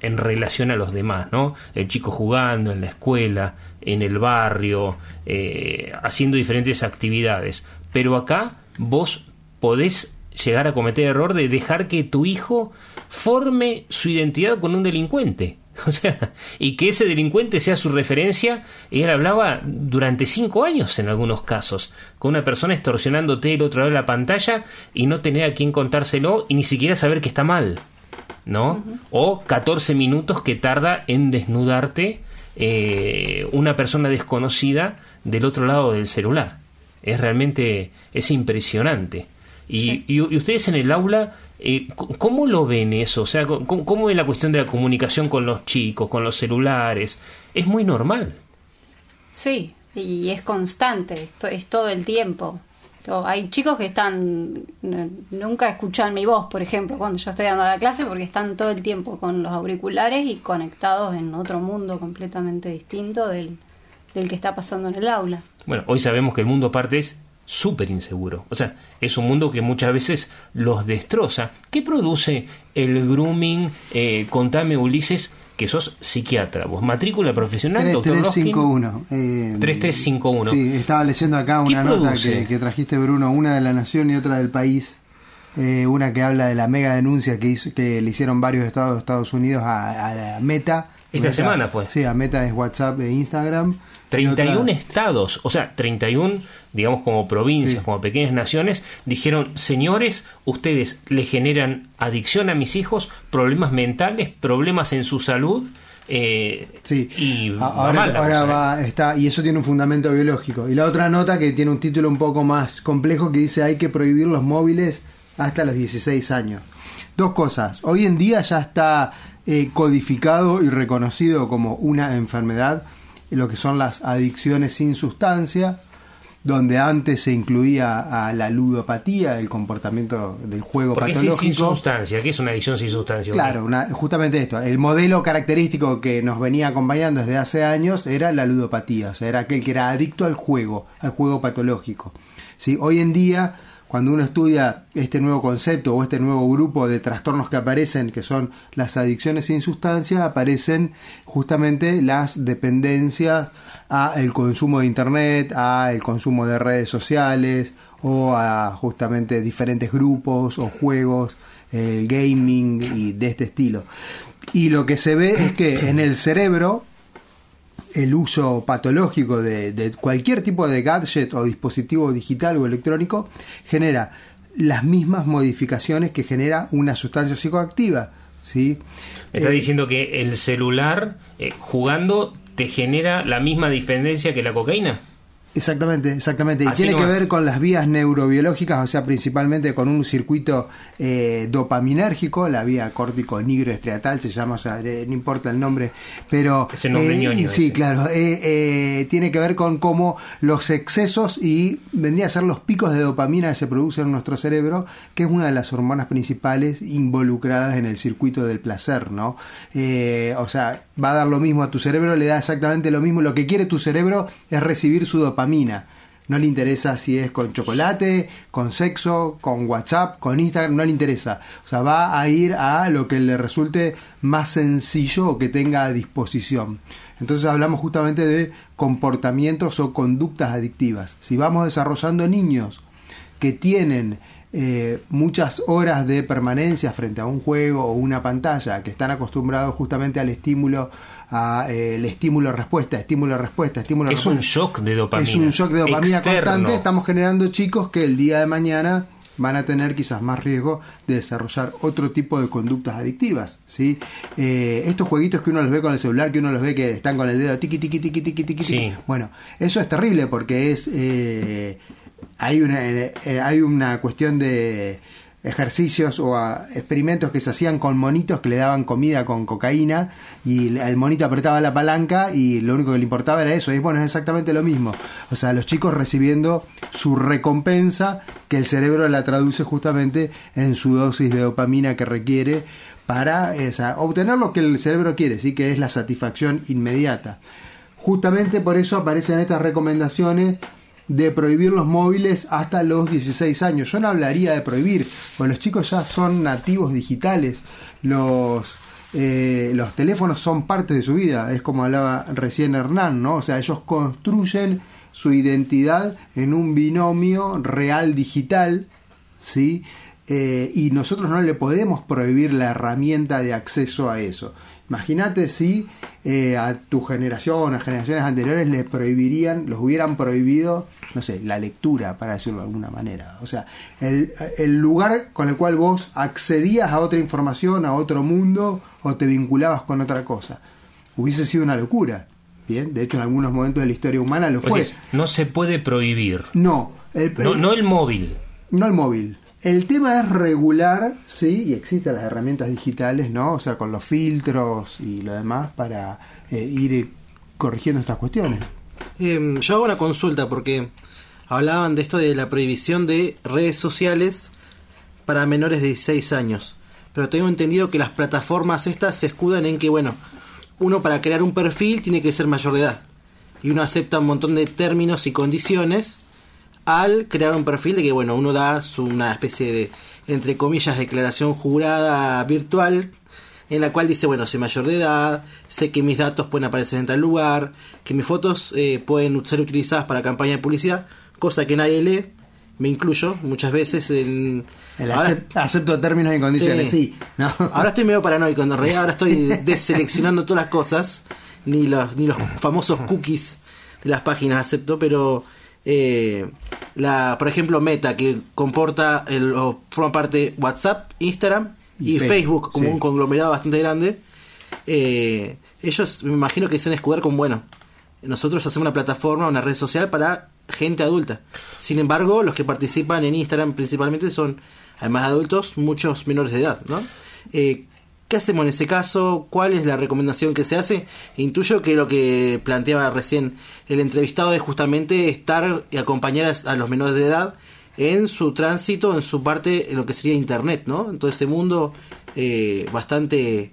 S3: en- relación a los demás, ¿no? El chico jugando en la escuela, en el barrio, eh, haciendo diferentes actividades. Pero acá vos podés llegar a cometer error de dejar que tu hijo forme su identidad con un delincuente. O sea, y que ese delincuente sea su referencia. Y él hablaba durante cinco años en algunos casos, con una persona extorsionándote el otro lado de la pantalla y no tener a quien contárselo y ni siquiera saber que está mal. ¿No? O 14 minutos que tarda en desnudarte eh, una persona desconocida del otro lado del celular. Es realmente, es impresionante. Y, y- y ustedes en el aula, eh, ¿cómo lo ven eso? O sea, ¿cómo, cómo ven la cuestión de la comunicación con los chicos, con los celulares? Es muy normal.
S4: Sí, y es constante, esto es todo el tiempo. Hay chicos que están, nunca escuchan mi voz, por ejemplo, cuando yo estoy dando la clase, porque están todo el tiempo con los auriculares y conectados en otro mundo completamente distinto del, del que está pasando en el aula.
S3: Bueno, hoy sabemos que el mundo aparte es súper inseguro. O sea, es un mundo que muchas veces los destroza. ¿Qué produce el grooming? Eh, contame, Ulises, que sos psiquiatra. ¿Vos matrícula profesional, doctor Loskin?
S6: 3351. Eh,
S3: 3351.
S6: Sí, estaba leyendo acá
S3: ¿Qué
S6: una nota que, que trajiste, Bruno, una de la Nación y otra del país. Eh, una que habla de la mega denuncia que, hizo, que le hicieron varios estados de Estados Unidos a, a la Meta
S3: Esta
S6: Meta-
S3: semana fue.
S6: Sí, a Meta es WhatsApp e Instagram. Y
S3: 31
S6: otra-
S3: estados, o sea, 31, digamos como provincias,
S6: Sí.
S3: como pequeñas naciones, dijeron, señores, ustedes le generan adicción a mis hijos, problemas mentales, problemas en su salud. eh,
S6: Sí.
S3: y
S6: Ahora, ahora va, está, y eso tiene un fundamento biológico. Y la otra nota que tiene un título un poco más complejo que dice hay que prohibir los móviles hasta los 16 años. Dos cosas. Hoy en día ya está eh, codificado y reconocido como una enfermedad lo que son las adicciones sin sustancia, donde antes se incluía a la ludopatía, el comportamiento del juego
S3: ¿Por qué sí,
S6: patológico.
S3: sin sustancia? ¿Qué es una adicción sin sustancia?
S6: Claro, una- justamente esto. El modelo característico que nos venía acompañando desde hace años era la ludopatía, o sea, era aquel que era adicto al juego, al juego patológico. ¿Sí? Hoy en día, cuando uno estudia este nuevo concepto o este nuevo grupo de trastornos que aparecen, que son las adicciones sin sustancia, aparecen justamente las dependencias a el consumo de internet, a el consumo de redes sociales o a justamente diferentes grupos o juegos el gaming y de este estilo. Y lo que se ve es que en el cerebro el uso patológico de, de cualquier tipo de gadget o dispositivo digital o electrónico genera las mismas modificaciones que genera una sustancia psicoactiva. ¿sí?
S3: Está
S6: Eh,
S3: diciendo que el celular eh, jugando te genera la misma dependencia que la cocaína.
S6: Exactamente, exactamente. Y
S3: Así
S6: tiene que ver con las vías neurobiológicas, o sea, principalmente con un circuito eh, dopaminérgico, la vía córtico nigroestriatal se llama, o sea, eh, no importa el nombre, pero...
S3: Es el nombre
S6: eh,
S3: ñoño
S6: Sí,
S3: ese.
S6: claro. eh, tiene que ver con cómo los excesos y vendría a ser los picos de dopamina que se producen en nuestro cerebro, que es una de las hormonas principales involucradas en el circuito del placer, ¿no? O sea, va a dar lo mismo a tu cerebro, le da exactamente lo mismo. Lo que quiere tu cerebro es recibir su dopamina. No le interesa si es con chocolate, con sexo, con WhatsApp, con Instagram, no le interesa. O sea, va a ir a lo que le resulte más sencillo o que tenga a disposición. Entonces hablamos justamente de comportamientos o conductas adictivas. Si vamos desarrollando niños que tienen eh, muchas horas de permanencia frente a un juego o una pantalla, que están acostumbrados justamente al estímulo, a, eh, el estímulo-respuesta, estímulo-respuesta, estímulo
S3: Es un shock de dopamina.
S6: es un shock de dopamina
S3: Externo.
S6: constante. Estamos generando chicos que el día de mañana van a tener quizás más riesgo de desarrollar otro tipo de conductas adictivas. ¿sí? Eh, estos jueguitos que uno los ve con el celular, que uno los ve que están con el dedo tiqui, tiqui, tiqui, tiqui, tiqui,
S3: Sí.
S6: Bueno, eso es terrible porque es... eh, hay, una, eh, hay una cuestión de ejercicios o a- experimentos que se hacían con monitos que le daban comida con cocaína y el monito apretaba la palanca y lo único que le importaba era eso. Y bueno, es exactamente lo mismo. O sea, los chicos recibiendo su recompensa que el cerebro la traduce justamente en su dosis de dopamina que requiere para eh, o sea, obtener lo que el cerebro quiere, sí que es la satisfacción inmediata. Justamente por eso aparecen estas recomendaciones de prohibir los móviles hasta los 16 años. Yo no hablaría de prohibir, porque los chicos ya son nativos digitales. Los, eh, los teléfonos son parte de su vida, es como hablaba recién Hernán, ¿no? O sea, ellos construyen su identidad en un binomio real digital, ¿sí? Eh, y nosotros no le podemos prohibir la herramienta de acceso a eso. Imagínate si eh, a tu generación, a generaciones anteriores, le prohibirían, los hubieran prohibido, no sé, la lectura, para decirlo de alguna manera. O sea, el, el lugar con el cual vos accedías a otra información, a otro mundo, o te vinculabas con otra cosa. Hubiese sido una locura. Bien, de hecho, en algunos momentos de la historia humana lo
S3: O
S6: fue.
S3: sea, no se puede prohibir.
S6: No, el,
S3: No, no el móvil.
S6: no el móvil. El tema es regular, sí, y existen las herramientas digitales, ¿no? O sea, con los filtros y lo demás para eh, ir corrigiendo estas cuestiones.
S5: Eh, yo hago una consulta porque hablaban de esto de la prohibición de redes sociales para menores de 16 años. Pero tengo entendido que las plataformas estas se escudan en que, bueno, uno para crear un perfil tiene que ser mayor de edad. Y uno acepta un montón de términos y condiciones al crear un perfil de que, bueno, uno da su- una especie de, entre comillas, declaración jurada virtual en la cual dice, bueno, soy mayor de edad, sé que mis datos pueden aparecer en tal lugar, que mis fotos eh, pueden ser utilizadas para campaña de publicidad, cosa que nadie lee, me incluyo muchas veces en...
S6: El
S5: ahora-
S6: acep- acepto términos y condiciones, sí. No.
S5: Ahora estoy medio paranoico, en realidad ahora estoy deseleccionando todas las cosas, ni los, ni los famosos cookies de las páginas acepto, pero eh, la, por ejemplo Meta, que comporta el, o forma parte WhatsApp, Instagram y,
S6: Y
S5: Facebook, como
S6: sí.
S5: un conglomerado bastante grande, eh, ellos me imagino que se van a escudar con, bueno, nosotros hacemos una plataforma, una red social para gente adulta. Sin embargo, los que participan en Instagram principalmente son, además de adultos, muchos menores de edad, ¿no? Eh, ¿Qué hacemos en ese caso? ¿Cuál es la recomendación que se hace? Intuyo que lo que planteaba recién el entrevistado es justamente estar y acompañar a, los menores de edad en su tránsito, en su parte, en lo que sería Internet, ¿no? En todo ese mundo eh, bastante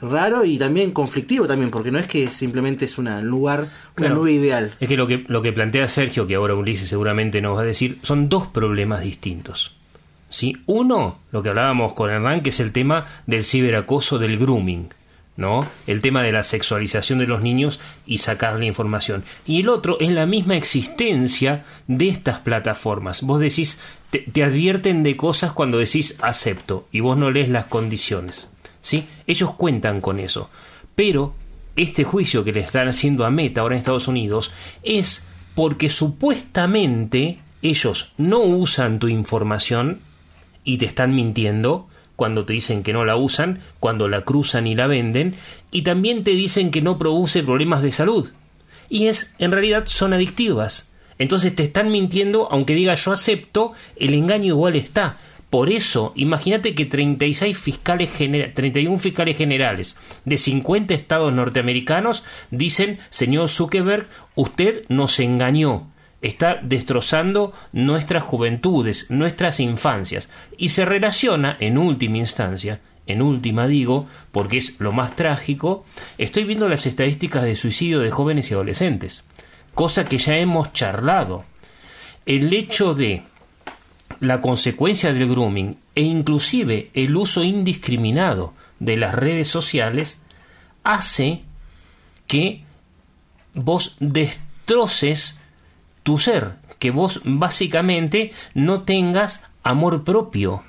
S5: raro y también conflictivo también, porque no es que simplemente es una, un lugar, una
S3: Claro.
S5: nube ideal.
S3: Es que lo, que lo que plantea Sergio, que ahora Ulises seguramente nos va a decir, son dos problemas distintos. ¿Sí? Uno, lo que hablábamos con Hernán, que es el tema del ciberacoso, del grooming. ¿no? El tema de la sexualización de los niños y sacarle información. Y el otro es la misma existencia de estas plataformas. Vos decís, te, te advierten de cosas cuando decís acepto y vos no lees las condiciones. ¿sí? Ellos cuentan con eso. Pero este juicio que le están haciendo a Meta ahora en Estados Unidos es porque supuestamente ellos no usan tu información y te están mintiendo cuando te dicen que no la usan, cuando la cruzan y la venden, y también te dicen que no produce problemas de salud. Y es, en realidad, son adictivas. Entonces te están mintiendo, aunque diga yo acepto, el engaño igual está. Por eso, imagínate que 36 fiscales genera- 31 fiscales generales de 50 estados norteamericanos dicen, señor Zuckerberg, usted nos engañó está destrozando nuestras juventudes, nuestras infancias, y se relaciona, en última instancia, en última digo, porque es lo más trágico, estoy viendo las estadísticas de suicidio de jóvenes y adolescentes, cosa que ya hemos charlado. El hecho de la consecuencia del grooming e inclusive el uso indiscriminado de las redes sociales hace que vos destroces tu ser, que vos básicamente no tengas amor propio,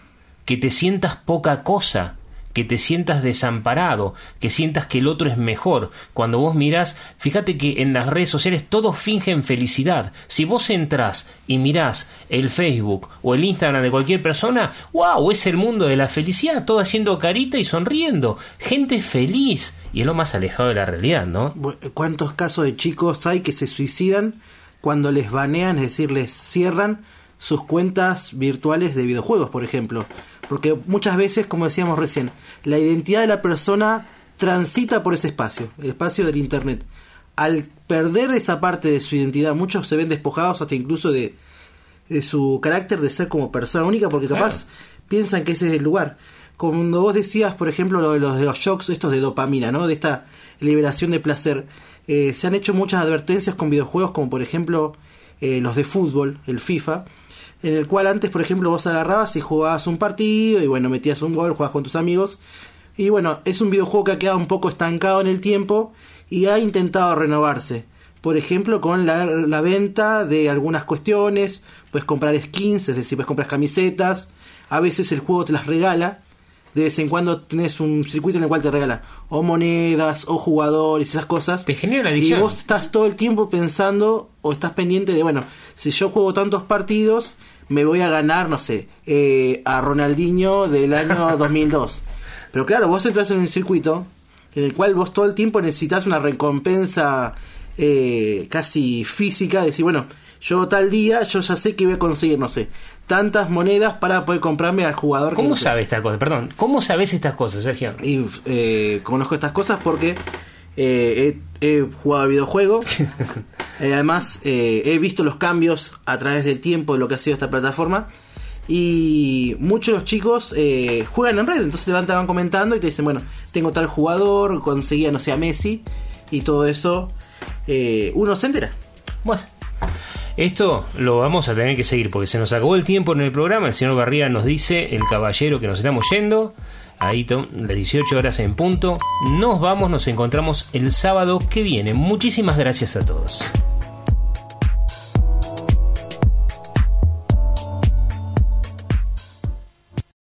S3: que te sientas poca cosa, que te sientas desamparado, que sientas que el otro es mejor. Cuando vos mirás, fíjate que en las redes sociales todos fingen felicidad. Si vos entrás y mirás el Facebook o el Instagram de cualquier persona, wow, es el mundo de la felicidad, todo haciendo carita y sonriendo, gente feliz. Y es lo más alejado de la realidad, ¿no?
S5: ¿Cuántos casos de chicos hay que se suicidan cuando les banean, es decir, les cierran sus cuentas virtuales de videojuegos, por ejemplo? Porque muchas veces, como decíamos recién, la identidad de la persona transita por ese espacio, el espacio del Internet. Al perder esa parte de su identidad, muchos se ven despojados hasta incluso de, de su carácter de ser como persona única, porque capaz piensan que ese es el lugar. Cuando vos decías, por ejemplo, lo de los, de los shocks, estos de dopamina, ¿no? De esta liberación de placer. Eh, se han hecho muchas advertencias con videojuegos, como por ejemplo eh, los de fútbol, el FIFA, en el cual antes, por ejemplo, vos agarrabas y jugabas un partido y bueno, metías un gol, jugabas con tus amigos. Y bueno, es un videojuego que ha quedado un poco estancado en el tiempo y ha intentado renovarse. Por ejemplo, con la, la venta de algunas cuestiones, puedes comprar skins, es decir, puedes comprar camisetas, a veces el juego te las regala, de vez en cuando tenés un circuito en el cual te regala o monedas o jugadores, esas cosas.
S3: Te genera la
S5: Y vos estás todo el tiempo pensando o estás pendiente de, bueno, si yo juego tantos partidos, me voy a ganar, no sé, eh, a Ronaldinho del año 2002. Pero claro, vos entras en un circuito en el cual vos todo el tiempo necesitas una recompensa eh, casi física, decir, bueno, yo tal día, yo ya sé que voy a conseguir, no sé, tantas monedas para poder comprarme al jugador. que
S3: ¿Cómo
S5: sé.
S3: sabes estas cosas? Perdón, ¿cómo sabes estas cosas, Sergio?
S5: Y eh, conozco estas cosas porque eh, he, he jugado al videojuego. Eh, además, eh, he visto los cambios a través del tiempo de lo que ha sido esta plataforma. Y muchos chicos juegan en red, entonces te van, te van comentando y te dicen, bueno, tengo tal jugador, conseguía, no sé, a Messi, y todo eso, uno se entera.
S3: Bueno, esto lo vamos a tener que seguir porque se nos acabó el tiempo en el programa. El señor Barría nos dice, el caballero, que nos estamos yendo. Ahí las 18 horas en punto. Nos vamos, nos encontramos el sábado que viene. Muchísimas gracias a todos.